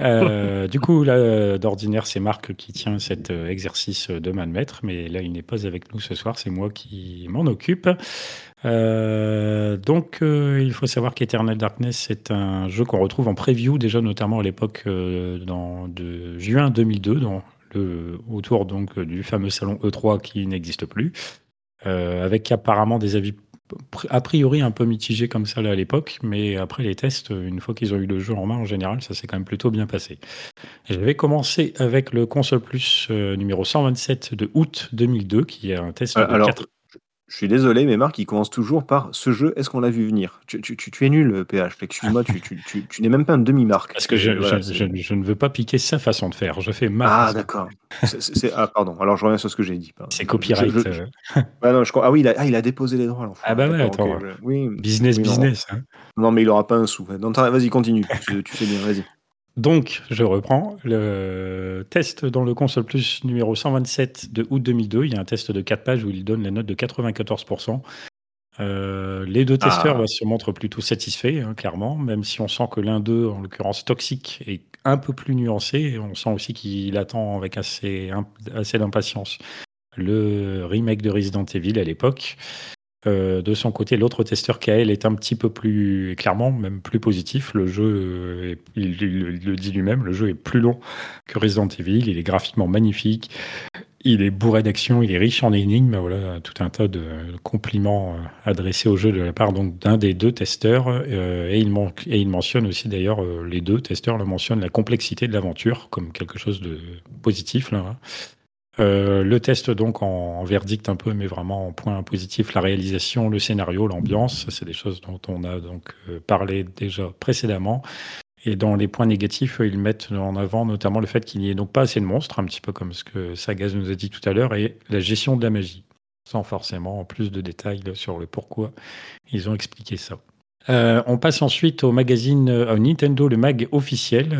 Euh, du coup, là, d'ordinaire, c'est Marc qui tient cet exercice de main de maître, mais là, il n'est pas avec nous ce soir, c'est moi qui m'en occupe. Euh, donc, euh, il faut savoir qu'Eternal Darkness, c'est un jeu qu'on retrouve en preview déjà, notamment à l'époque euh, de juin 2002, dans le, autour donc du fameux salon E3 qui n'existe plus, avec apparemment des avis a priori un peu mitigés comme ça là, à l'époque, mais après les tests, une fois qu'ils ont eu le jeu en main, en général, ça s'est quand même plutôt bien passé. J'avais commencé avec le console plus numéro 127 de août 2002, qui est un test de 4 je suis désolé, mais Marc, il commence toujours par ce jeu, est-ce qu'on l'a vu venir? Tu, es nul, PH. Excuse-moi, tu, n'es même pas un demi-marque. Parce que je, ne veux pas piquer sa façon de faire. Je fais mal. Ah, d'accord. ah, pardon. Alors, je reviens sur ce que j'ai dit. C'est copyright. Euh. (laughs) Ah, non, ah oui, il a, déposé les droits. Ah, bah ouais, attends. oui, business, business. Hein. Non, mais il n'aura pas un sou. Vas-y, continue. tu fais bien, vas-y. Donc, je reprends le test dans le console plus numéro 127 de août 2002. Il y a un test de 4 pages où il donne la note de 94%. Euh, les deux testeurs ah. bah, se montrent plutôt satisfaits, hein, clairement, même si on sent que l'un d'eux, en l'occurrence Toxic, est un peu plus nuancé. on sent aussi qu'il attend avec assez, assez d'impatience le remake de Resident Evil à l'époque. Euh, de son côté, l'autre testeur KL est un petit peu plus, clairement, même plus positif. Le jeu, euh, il, le dit lui-même, le jeu est plus long que Resident Evil. Il est graphiquement magnifique. Il est bourré d'action, il est riche en énigmes. Voilà, tout un tas de compliments euh, adressés au jeu de la part d'un des deux testeurs. et, il et il mentionne aussi, d'ailleurs, les deux testeurs le mentionnent, la complexité de l'aventure comme quelque chose de positif. Là, hein. Euh, le test donc en, verdict un peu, mais vraiment en point positif, la réalisation, le scénario, l'ambiance, c'est des choses dont on a donc euh, parlé déjà précédemment. Et dans les points négatifs, ils mettent en avant notamment le fait qu'il n'y ait donc pas assez de monstres, un petit peu comme ce que Sagaz nous a dit tout à l'heure, et la gestion de la magie, sans forcément plus de détails sur le pourquoi ils ont expliqué ça. Euh, on passe ensuite au magazine Nintendo, le mag officiel,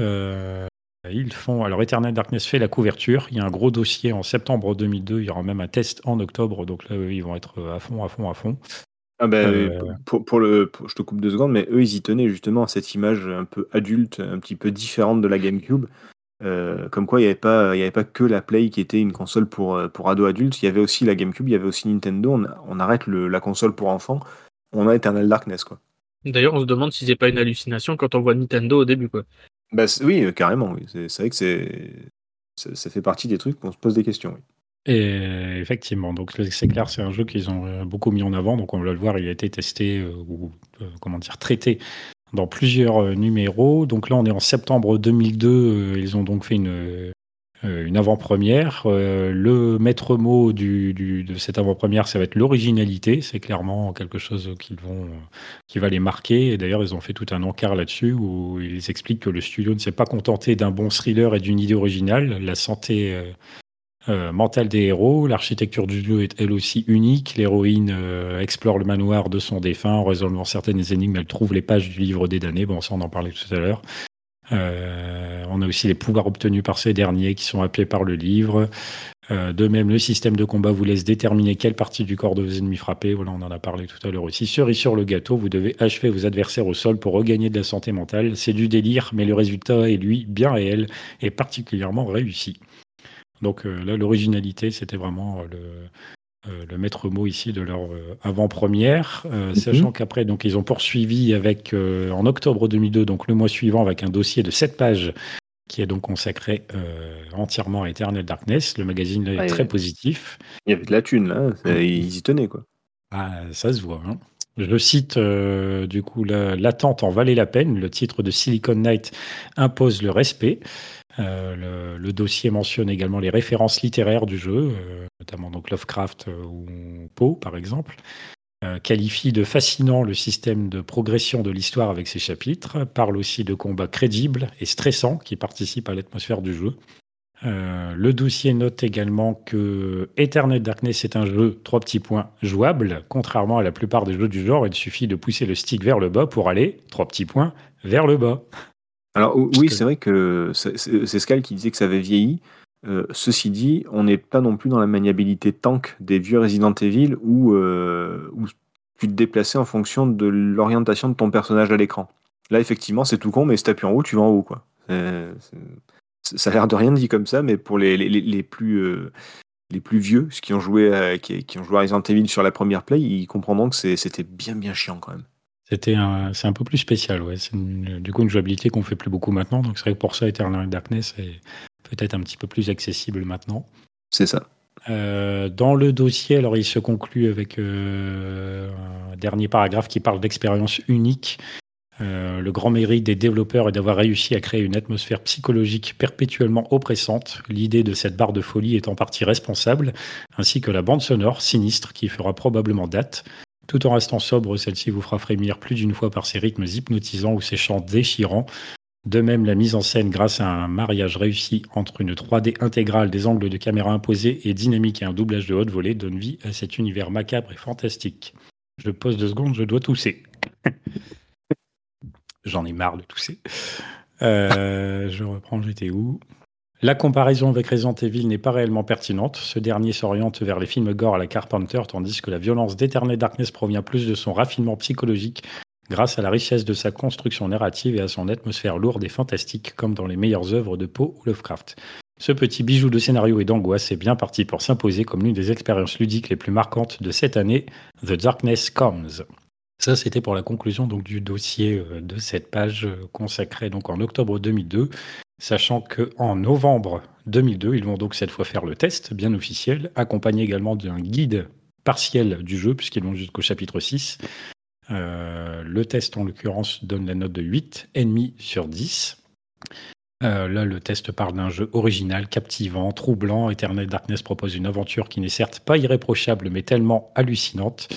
ils font, alors Eternal Darkness fait la couverture. Il y a un gros dossier en septembre 2002. Il y aura même un test en octobre. Donc là, ils vont être à fond, à fond, à fond. Ah ben, euh, pour, le, je te coupe deux secondes, mais eux, ils y tenaient justement à cette image un peu adulte, un petit peu différente de la GameCube. Euh, comme quoi, il n'y avait, pas, avait pas que la Play qui était une console pour, euh, pour ados adultes. Il y avait aussi la GameCube, il y avait aussi Nintendo. On, on arrête la console pour enfants. On a Eternal Darkness, quoi. D'ailleurs, on se demande si c'est pas une hallucination quand on voit Nintendo au début, quoi. Bah, oui, euh, carrément. C'est vrai que c'est ça, fait partie des trucs qu'on se pose des questions. Et effectivement, donc c'est clair, c'est un jeu qu'ils ont euh, beaucoup mis en avant. Donc on va le voir, il a été testé euh, ou comment dire traité dans plusieurs numéros. Donc là, on est en septembre 2002. ils ont donc fait une une avant-première. Euh, le maître mot de cette avant-première, ça va être l'originalité. C'est clairement quelque chose vont, qui va les marquer. D'ailleurs, ils ont fait tout un encart là-dessus où ils expliquent que le studio ne s'est pas contenté d'un bon thriller et d'une idée originale. La santé euh, mentale des héros, l'architecture du jeu est elle aussi unique. L'héroïne explore le manoir de son défunt en résolvant certaines énigmes. Elle trouve les pages du livre des damnés. Bon, ça, on en parlait tout à l'heure. Euh, on a aussi les pouvoirs obtenus par ces derniers qui sont appelés par le livre. Euh, de même, le système de combat vous laisse déterminer quelle partie du corps de vos ennemis frapper. Voilà, on en a parlé tout à l'heure aussi. Cerise sur le gâteau, vous devez achever vos adversaires au sol pour regagner de la santé mentale. C'est du délire, mais le résultat est, lui, bien réel et particulièrement réussi. Donc euh, là, l'originalité, c'était vraiment le, euh, le maître mot ici de leur euh, avant-première, euh, mhm. sachant qu'après, donc, ils ont poursuivi avec, en octobre 2002, donc le mois suivant, avec un dossier de 7 pages qui est donc consacré entièrement à Eternal Darkness. Le magazine est très positif. Il y avait de la thune là, ils y tenaient quoi. Ah, ça se voit. Hein. Je cite du coup l'attente en valait la peine. Le titre de Silicon Knight impose le respect. Euh, le, dossier mentionne également les références littéraires du jeu, euh, notamment donc Lovecraft euh, ou Poe par exemple. qualifie de fascinant le système de progression de l'histoire avec ses chapitres, parle aussi de combats crédibles et stressants qui participent à l'atmosphère du jeu. le dossier note également que Eternal Darkness est un jeu, trois petits points, jouable. Contrairement à la plupart des jeux du genre, il suffit de pousser le stick vers le bas pour aller, trois petits points, vers le bas. Alors oui, c'est vrai que c'est Scal qui disait que ça avait vieilli. Euh, ceci dit, on n'est pas non plus dans la maniabilité tank des vieux Resident Evil où, euh, où tu te déplaçais en fonction de l'orientation de ton personnage à l'écran. Là, effectivement, c'est tout con, mais si t'appuies en haut, tu vas en haut. Quoi. ça a l'air de rien dit comme ça, mais pour les, les, plus, euh, les plus vieux, ceux qui ont, joué qui, qui, ont joué à Resident Evil sur la première play, ils comprendront que c'était bien bien chiant quand même. C'était c'est un peu plus spécial, ouais. C'est du coup une jouabilité qu'on fait plus beaucoup maintenant. Donc c'est vrai que pour ça, Eternal Darkness est peut-être un petit peu plus accessible maintenant. C'est ça. Euh, dans le dossier, alors il se conclut avec euh, un dernier paragraphe qui parle d'expérience unique. Euh, le grand mérite des développeurs est d'avoir réussi à créer une atmosphère psychologique perpétuellement oppressante. L'idée de cette barre de folie est en partie responsable, ainsi que la bande sonore sinistre qui fera probablement date. Tout en restant sobre, celle-ci vous fera frémir plus d'une fois par ses rythmes hypnotisants ou ses chants déchirants. De même, la mise en scène grâce à un mariage réussi entre une 3D intégrale, des angles de caméra imposés et dynamique et un doublage de haute volée donne vie à cet univers macabre et fantastique. Je pose deux secondes, je dois tousser. (laughs) J'en ai marre de tousser. Euh, je reprends, j'étais où? La comparaison avec Resident Evil n'est pas réellement pertinente. Ce dernier s'oriente vers les films gore à la Carpenter, tandis que la violence d'Eternal Darkness provient plus de son raffinement psychologique grâce à la richesse de sa construction narrative et à son atmosphère lourde et fantastique, comme dans les meilleures œuvres de Poe ou Lovecraft. Ce petit bijou de scénario et d'angoisse est bien parti pour s'imposer comme l'une des expériences ludiques les plus marquantes de cette année, The Darkness Comes. Ça, c'était pour la conclusion du dossier euh, de cette page euh, consacrée en octobre 2002 Sachant qu'en novembre 2002, ils vont donc cette fois faire le test, bien officiel, accompagné également d'un guide partiel du jeu, puisqu'ils vont jusqu'au chapitre 6. Euh, le test, en l'occurrence, donne la note de 8,5 sur 10. Euh, là, le test parle d'un jeu original, captivant, troublant. Eternal Darkness propose une aventure qui n'est certes pas irréprochable, mais tellement hallucinante.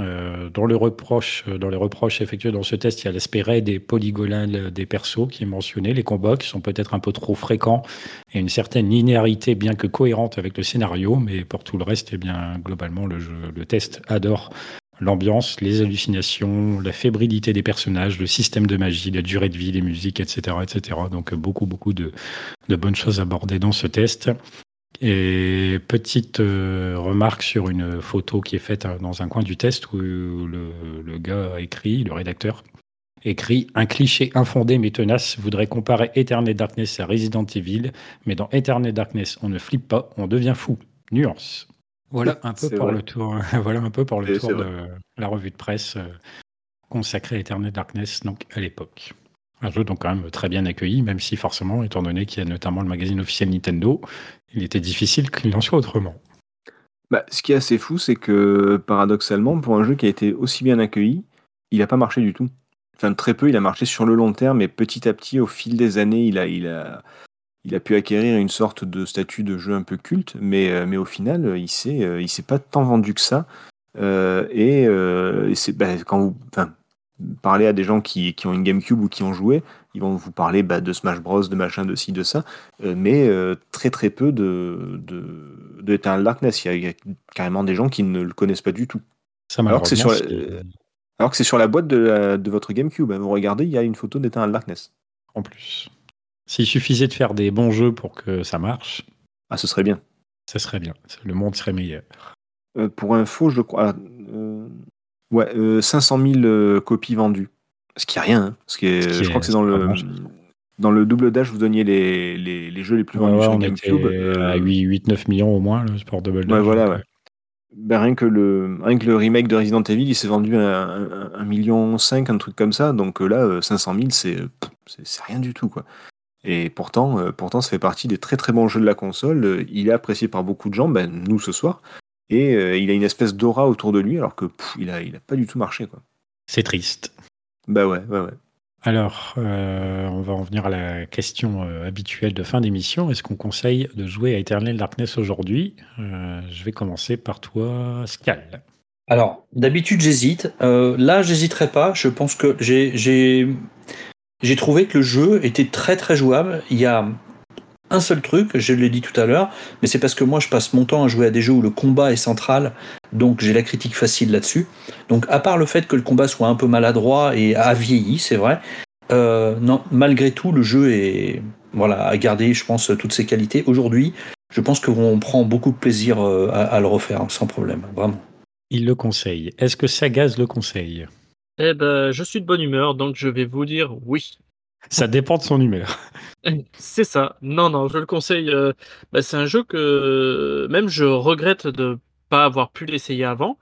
Euh, dans, le reproche, euh, dans les reproches effectués dans ce test, il y a l'aspect raid et polygonal des persos qui est mentionné, les combats qui sont peut-être un peu trop fréquents et une certaine linéarité bien que cohérente avec le scénario, mais pour tout le reste, eh bien, globalement, le, jeu, le test adore l'ambiance, les hallucinations, la fébrilité des personnages, le système de magie, la durée de vie, les musiques, etc. etc. Donc beaucoup, beaucoup de, de bonnes choses abordées dans ce test. Et petite euh, remarque sur une photo qui est faite euh, dans un coin du test où le, gars a écrit, le rédacteur, écrit Un cliché infondé mais tenace voudrait comparer Eternal Darkness à Resident Evil, mais dans Eternal Darkness, on ne flippe pas, on devient fou. Nuance. (laughs) (laughs) Voilà un peu pour le tour, voilà un peu pour le tour de la revue de presse euh, consacrée à Eternal Darkness donc à l'époque. Un jeu donc quand même très bien accueilli, même si forcément, étant donné qu'il y a notamment le magazine officiel Nintendo, il était difficile qu'il en soit autrement. Bah, ce qui est assez fou, c'est que paradoxalement, pour un jeu qui a été aussi bien accueilli, il n'a pas marché du tout. Enfin, très peu, il a marché sur le long terme, mais petit à petit, au fil des années, il a, il a, il a pu acquérir une sorte de statut de jeu un peu culte, mais, euh, mais au final, il s'est, euh, il s'est pas tant vendu que ça. Euh, et, c'est, bah, quand vous, parlez à des gens qui, qui, ont une GameCube ou qui ont joué, ils vont vous parler bah, de Smash Bros, de machin, de ci, de ça, euh, mais euh, très très peu de, de, de Eternal Darkness. Il y, a, carrément des gens qui ne le connaissent pas du tout. Ça alors, que c'est sur, euh, alors que c'est sur la boîte de, de votre GameCube. Hein. Vous regardez, il y a une photo d'Eternal Darkness. En plus. S'il suffisait de faire des bons jeux pour que ça marche. Ah, ce serait bien. Ce serait bien. Le monde serait meilleur. pour info, je crois. Ouais, 500 000 copies vendues. Ce qui est rien. Hein. Ce qui est, je crois que c'est dans le, dans le double dash, vous donniez les, les, les jeux les plus vendus sur GameCube. à 8-9 millions au moins, le sport double dash. Ouais, voilà, ouais. Ben, rien, que le, rien que le remake de Resident Evil, il s'est vendu à 1,5 million, un truc comme ça. Donc euh, là, 500 euh, 000, c'est, c'est rien du tout. quoi. Et pourtant, euh, pourtant, ça fait partie des très très bons jeux de la console. Il est apprécié par beaucoup de gens, ben, nous ce soir. Et euh, il a une espèce d'aura autour de lui, alors que il, a, il a pas du tout marché. quoi. C'est triste. Bah ouais, ouais, ouais. Alors, euh, on va en venir à la question habituelle de fin d'émission. Est-ce qu'on conseille de jouer à Eternal Darkness aujourd'hui? Je vais commencer par toi, Scal. Alors, d'habitude, j'hésite. là, j'hésiterai pas. Je pense que j'ai j'ai trouvé que le jeu était très très jouable. Il y a un seul truc, je l'ai dit tout à l'heure, mais c'est parce que moi je passe mon temps à jouer à des jeux où le combat est central, donc j'ai la critique facile là-dessus. Donc à part le fait que le combat soit un peu maladroit et a vieilli, c'est vrai, euh, non, malgré tout le jeu est voilà à garder, je pense, toutes ses qualités. Aujourd'hui, je pense qu'on prend beaucoup de plaisir euh, à, le refaire sans problème, vraiment. Il le conseille. Est-ce que Sagaz le conseille? Eh ben, je suis de bonne humeur, donc je vais vous dire oui. Ça dépend de son humeur. C'est ça. Non, non, je le conseille. Euh, bah, c'est un jeu que même je regrette de pas avoir pu l'essayer avant.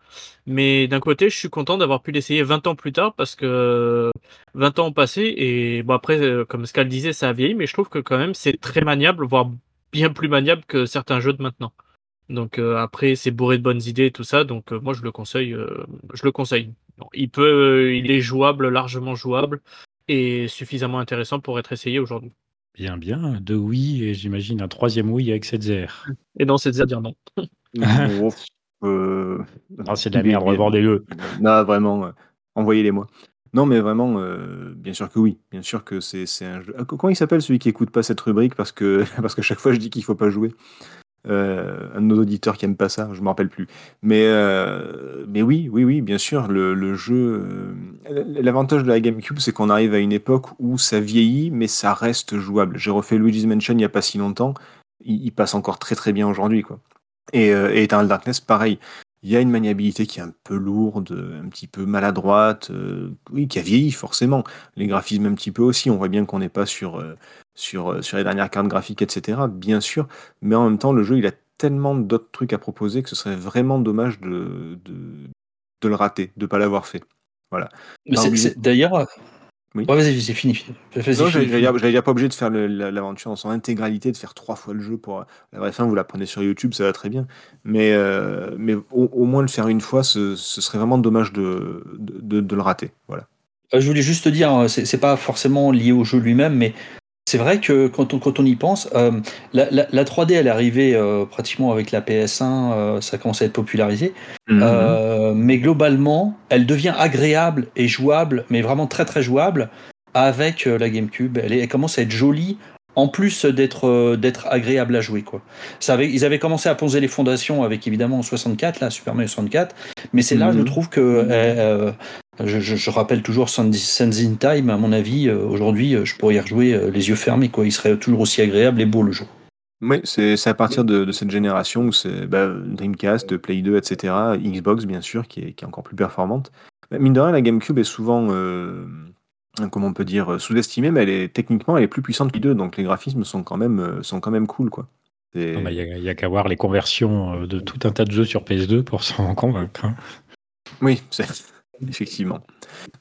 Mais d'un côté, je suis content d'avoir pu l'essayer 20 ans plus tard parce que 20 ans ont passé et bon après, euh, comme Scal disait, ça a vieilli, mais je trouve que quand même c'est très maniable, voire bien plus maniable que certains jeux de maintenant. Donc euh, après, c'est bourré de bonnes idées et tout ça. Donc moi, je le conseille. je le conseille il peut, il est jouable, largement jouable et suffisamment intéressant pour être essayé aujourd'hui. Bien, bien. Deux oui et j'imagine un troisième oui avec cette zère. Et non, cette zère dire non. (laughs) Euh, ah, c'est de la merde, revendez-le. Non, vraiment, euh, envoyez-les-moi. Non, mais vraiment, euh, bien sûr que oui. Bien sûr que c'est un jeu. Ah, comment il s'appelle celui qui écoute pas cette rubrique parce que, (laughs) parce que chaque fois je dis qu'il faut pas jouer euh, un de nos auditeurs qui aime pas ça, je me rappelle plus. Mais, euh, mais oui, oui, oui, bien sûr, le, jeu. Euh, l'avantage de la GameCube, c'est qu'on arrive à une époque où ça vieillit, mais ça reste jouable. J'ai refait Luigi's Mansion il y a pas si longtemps, il, passe encore très très bien aujourd'hui, quoi. Et, et Eternal Darkness, pareil. Il y a une maniabilité qui est un peu lourde, un petit peu maladroite, oui, qui a vieilli forcément. Les graphismes un petit peu aussi. On voit bien qu'on n'est pas sur sur, euh, sur les dernières cartes graphiques, etc. Bien sûr, mais en même temps, le jeu, il a tellement d'autres trucs à proposer que ce serait vraiment dommage de, de, le rater, de ne pas l'avoir fait. Voilà. D'ailleurs, euh, oui. vas-y, c'est fini. Non, j'allais pas obligé de faire l'aventure en son intégralité, de faire trois fois le jeu pour la vraie fin. Vous la prenez sur YouTube, ça va très bien. Mais, euh, mais au, moins le faire une fois, ce, serait vraiment dommage de, de, de, le rater. Voilà. Je voulais juste te dire, c'est pas forcément lié au jeu lui-même, mais c'est vrai que quand on, quand on y pense, euh, la, la, 3D elle est arrivée euh, pratiquement avec la PS1, euh, ça commence à être popularisé. Mhm. mais globalement, elle devient agréable et jouable, mais vraiment très très jouable avec la GameCube. Elle, elle, commence à être jolie en plus d'être d'être agréable à jouer quoi. Ça avait, ils avaient commencé à poser les fondations avec évidemment 64 là Super Mario 64, mais c'est là je mhm. trouve que je, rappelle toujours Sands in Time, à mon avis, euh, aujourd'hui, euh, je pourrais y rejouer euh, les yeux fermés, quoi. Il serait toujours aussi agréable et beau le jeu. Oui, c'est à partir de, cette génération où c'est bah, Dreamcast, Play 2, etc., Xbox bien sûr, qui est, encore plus performante. Bah, mine de rien, la GameCube est souvent, comment on peut dire, sous-estimée, mais elle est techniquement elle est plus puissante que les deux, donc les graphismes sont quand même, sont quand même cool, quoi. Il n'y a, a qu'à voir les conversions de tout un tas de jeux sur PS2 pour s'en convaincre. Hein. Oui, c'est effectivement.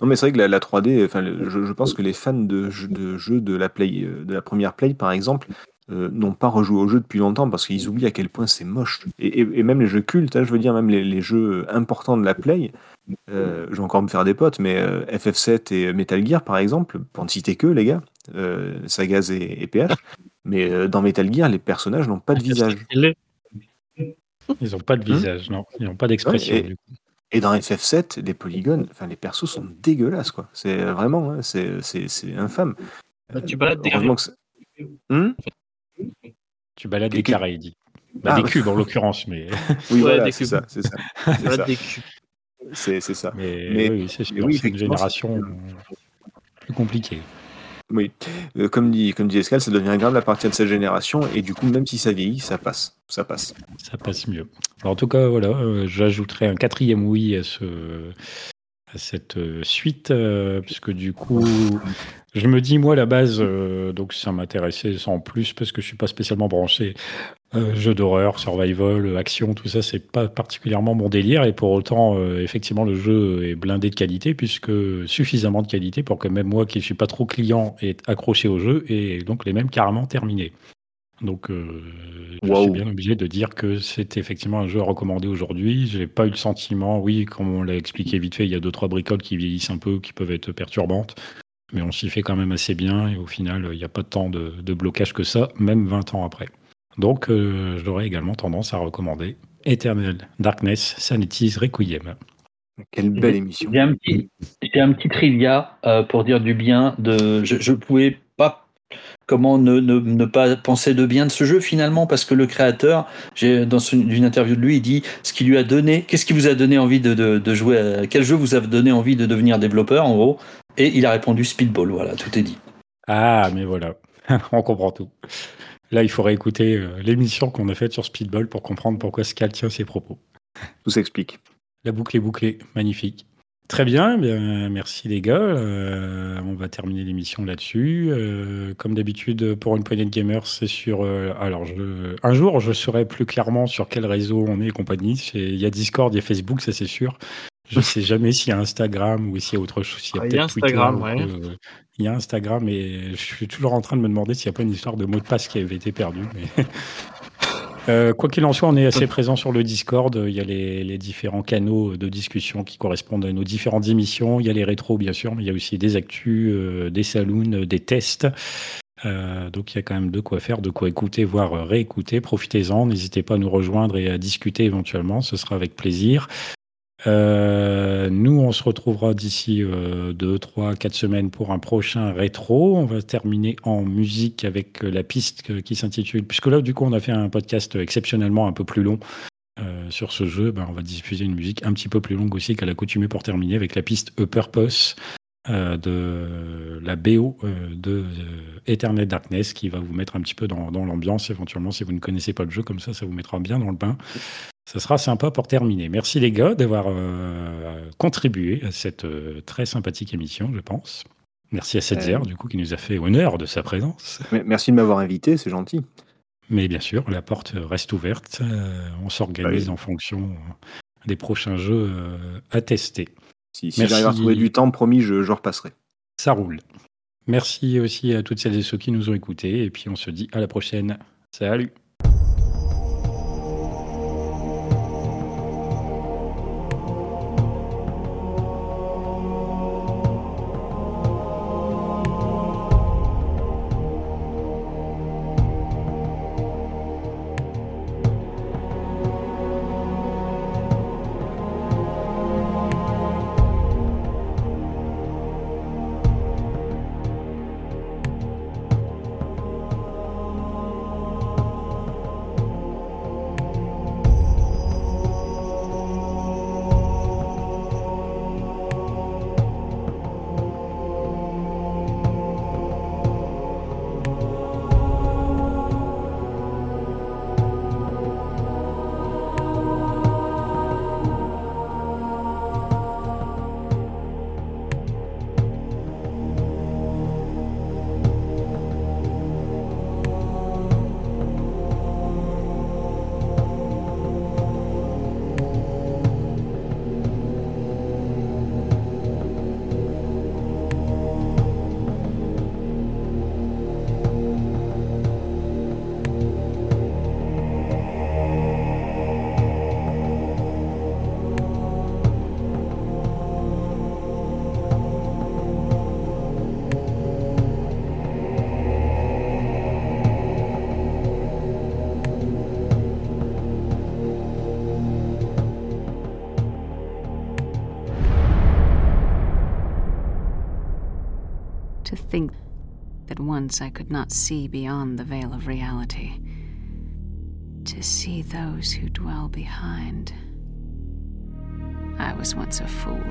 Non, mais c'est vrai que la, 3D, enfin, je, pense que les fans de, de jeux de la, play, euh, de la première Play, par exemple, euh, n'ont pas rejoué au jeu depuis longtemps parce qu'ils oublient à quel point c'est moche. Et, même les jeux cultes, hein, je veux dire, même les, jeux importants de la Play, euh, je vais encore me faire des potes, mais FF7 et Metal Gear, par exemple, pour ne citer que, les gars, Sagaz et, et, PH, mais dans Metal Gear, les personnages n'ont pas de visage. Ils n'ont pas de visage, non. Ils n'ont pas d'expression, du coup. Et dans FF7, les polygones, enfin les persos sont dégueulasses quoi. C'est vraiment, hein, c'est infâme. Bah, tu balades des hmm Tu balades des, carrés, il dit. Bah, ah, des cubes en l'occurrence, mais. (laughs) Oui, voilà, c'est ça, c'est ça. C'est ça. Mais, mais oui, c'est c'est une génération plus compliquée. Oui, euh, comme dit, comme dit Escal, ça devient grave à partir de cette génération, et du coup, même si ça vieillit, ça passe. Ça passe. Ça passe mieux. en tout cas, voilà, euh, j'ajouterai un quatrième oui à ce, à cette suite, puisque du coup, je me dis, moi, à la base, donc ça m'intéressait sans plus, parce que je suis pas spécialement branché euh, jeu d'horreur, survival, action, tout ça, c'est pas particulièrement mon délire. Et pour autant, euh, effectivement, le jeu est blindé de qualité, puisque suffisamment de qualité pour que même moi, qui ne suis pas trop client, ait accroché au jeu et donc les mêmes carrément terminé. Donc, euh, je suis bien obligé de dire que c'est effectivement un jeu à recommander aujourd'hui. J'ai pas eu le sentiment, oui, comme on l'a expliqué vite fait, il y a deux trois bricoles qui vieillissent un peu, qui peuvent être perturbantes, mais on s'y fait quand même assez bien. Et au final, il n'y a pas tant de, de blocage que ça, même 20 ans après. Donc, euh, j'aurais également tendance à recommander Eternal Darkness Sanity's Requiem. Quelle belle émission. J'ai un petit, un petit trivia euh, pour dire du bien. De, je ne pouvais pas comment ne, ne, pas penser de bien de ce jeu finalement parce que le créateur, dans une interview de lui, il dit ce qui lui a donné, qu'est-ce qui vous a donné envie de, de, jouer, à, quel jeu vous a donné envie de devenir développeur en gros, et il a répondu Speedball, voilà, tout est dit. Ah, mais voilà, (laughs) on comprend tout. Là, il faudrait écouter euh, l'émission qu'on a faite sur Speedball pour comprendre pourquoi Scal tient ses propos. Tout s'explique. La boucle est bouclée, magnifique. Très bien, bien merci les gars. Euh, on va terminer l'émission là-dessus. Euh, comme d'habitude, pour une poignée de gamers, c'est sur. alors, je, un jour, je saurai plus clairement sur quel réseau on est et compagnie. Il y a Discord, il y a Facebook, ça c'est sûr. Je ne sais jamais s'il y a Instagram ou s'il y a autre chose. Il y a, ah, peut-être Instagram, ouais il y a Instagram et je suis toujours en train de me demander s'il n'y a pas une histoire de mot de passe qui avait été perdu. Mais... Euh, quoi qu'il en soit, on est assez présent sur le Discord. Il y a les, différents canaux de discussion qui correspondent à nos différentes émissions. Il y a les rétros, bien sûr, mais il y a aussi des actus, euh, des saloons, des tests. Euh, donc il y a quand même de quoi faire, de quoi écouter, voire réécouter. Profitez-en, n'hésitez pas à nous rejoindre et à discuter éventuellement, ce sera avec plaisir. Euh, nous, on se retrouvera d'ici 2, 3, 4 semaines pour un prochain rétro. On va terminer en musique avec la piste qui s'intitule, puisque là, du coup, on a fait un podcast exceptionnellement un peu plus long. Euh, sur ce jeu, ben, on va diffuser une musique un petit peu plus longue aussi qu'à l'accoutumée pour terminer avec la piste A Purpose euh, de la BO de Eternal Darkness qui va vous mettre un petit peu dans, dans l'ambiance éventuellement si vous ne connaissez pas le jeu comme ça ça vous mettra bien dans le bain ça sera sympa pour terminer. Merci les gars d'avoir euh, contribué à cette euh, très sympathique émission, je pense. Merci à Setzer, du coup, qui nous a fait honneur de sa présence. Merci de m'avoir invité, c'est gentil. Mais bien sûr, la porte reste ouverte. Euh, on s'organise en fonction des prochains jeux à tester. Si, j'arrive à trouver du temps, promis, je, je repasserai. Ça roule. Merci aussi à toutes celles et ceux qui nous ont écoutés. Et puis on se dit à la prochaine. Salut once I could not see beyond the veil of reality. To see those who dwell behind. I was once a fool.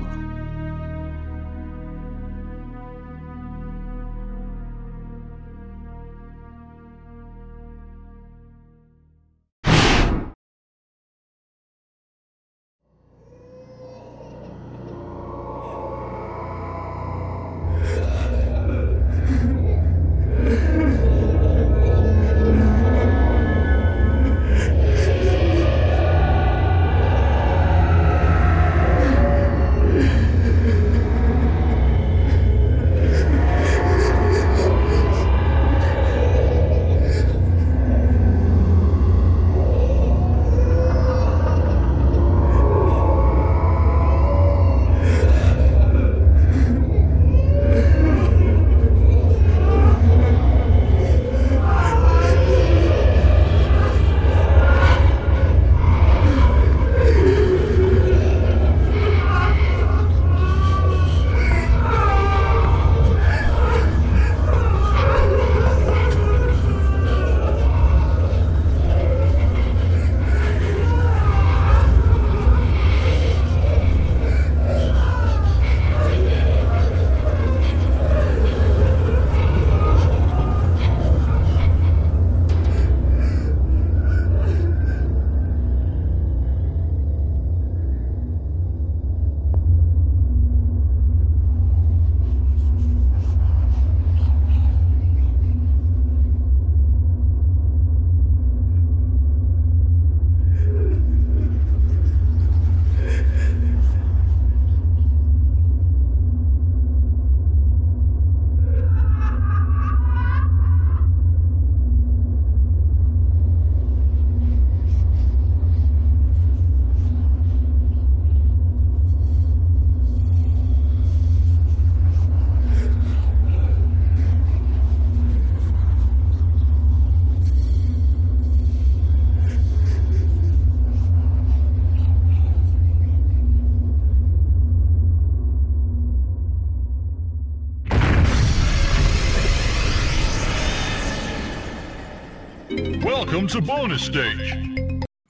Welcome to bonus stage.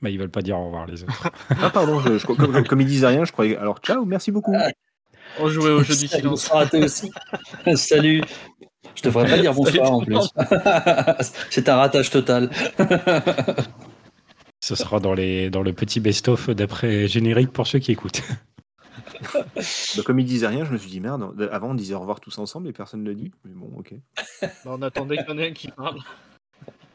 Bah, ils veulent pas dire au revoir les autres. ah pardon, je, comme, comme, ils disaient rien, je croyais. Alors ciao, merci beaucoup. On jouait au jeu du silence. raté aussi. (laughs) Salut. Je devrais pas dire bonsoir en plus. (laughs) C'est un ratage total. (laughs) Ce sera dans, les, dans le petit best-of d'après générique pour ceux qui écoutent. Bah, comme ils disaient rien, je me suis dit merde. Avant, on disait au revoir tous ensemble et personne ne le dit. Mais bon, ok. Bah, on attendait qu'il y en ait un qui parle.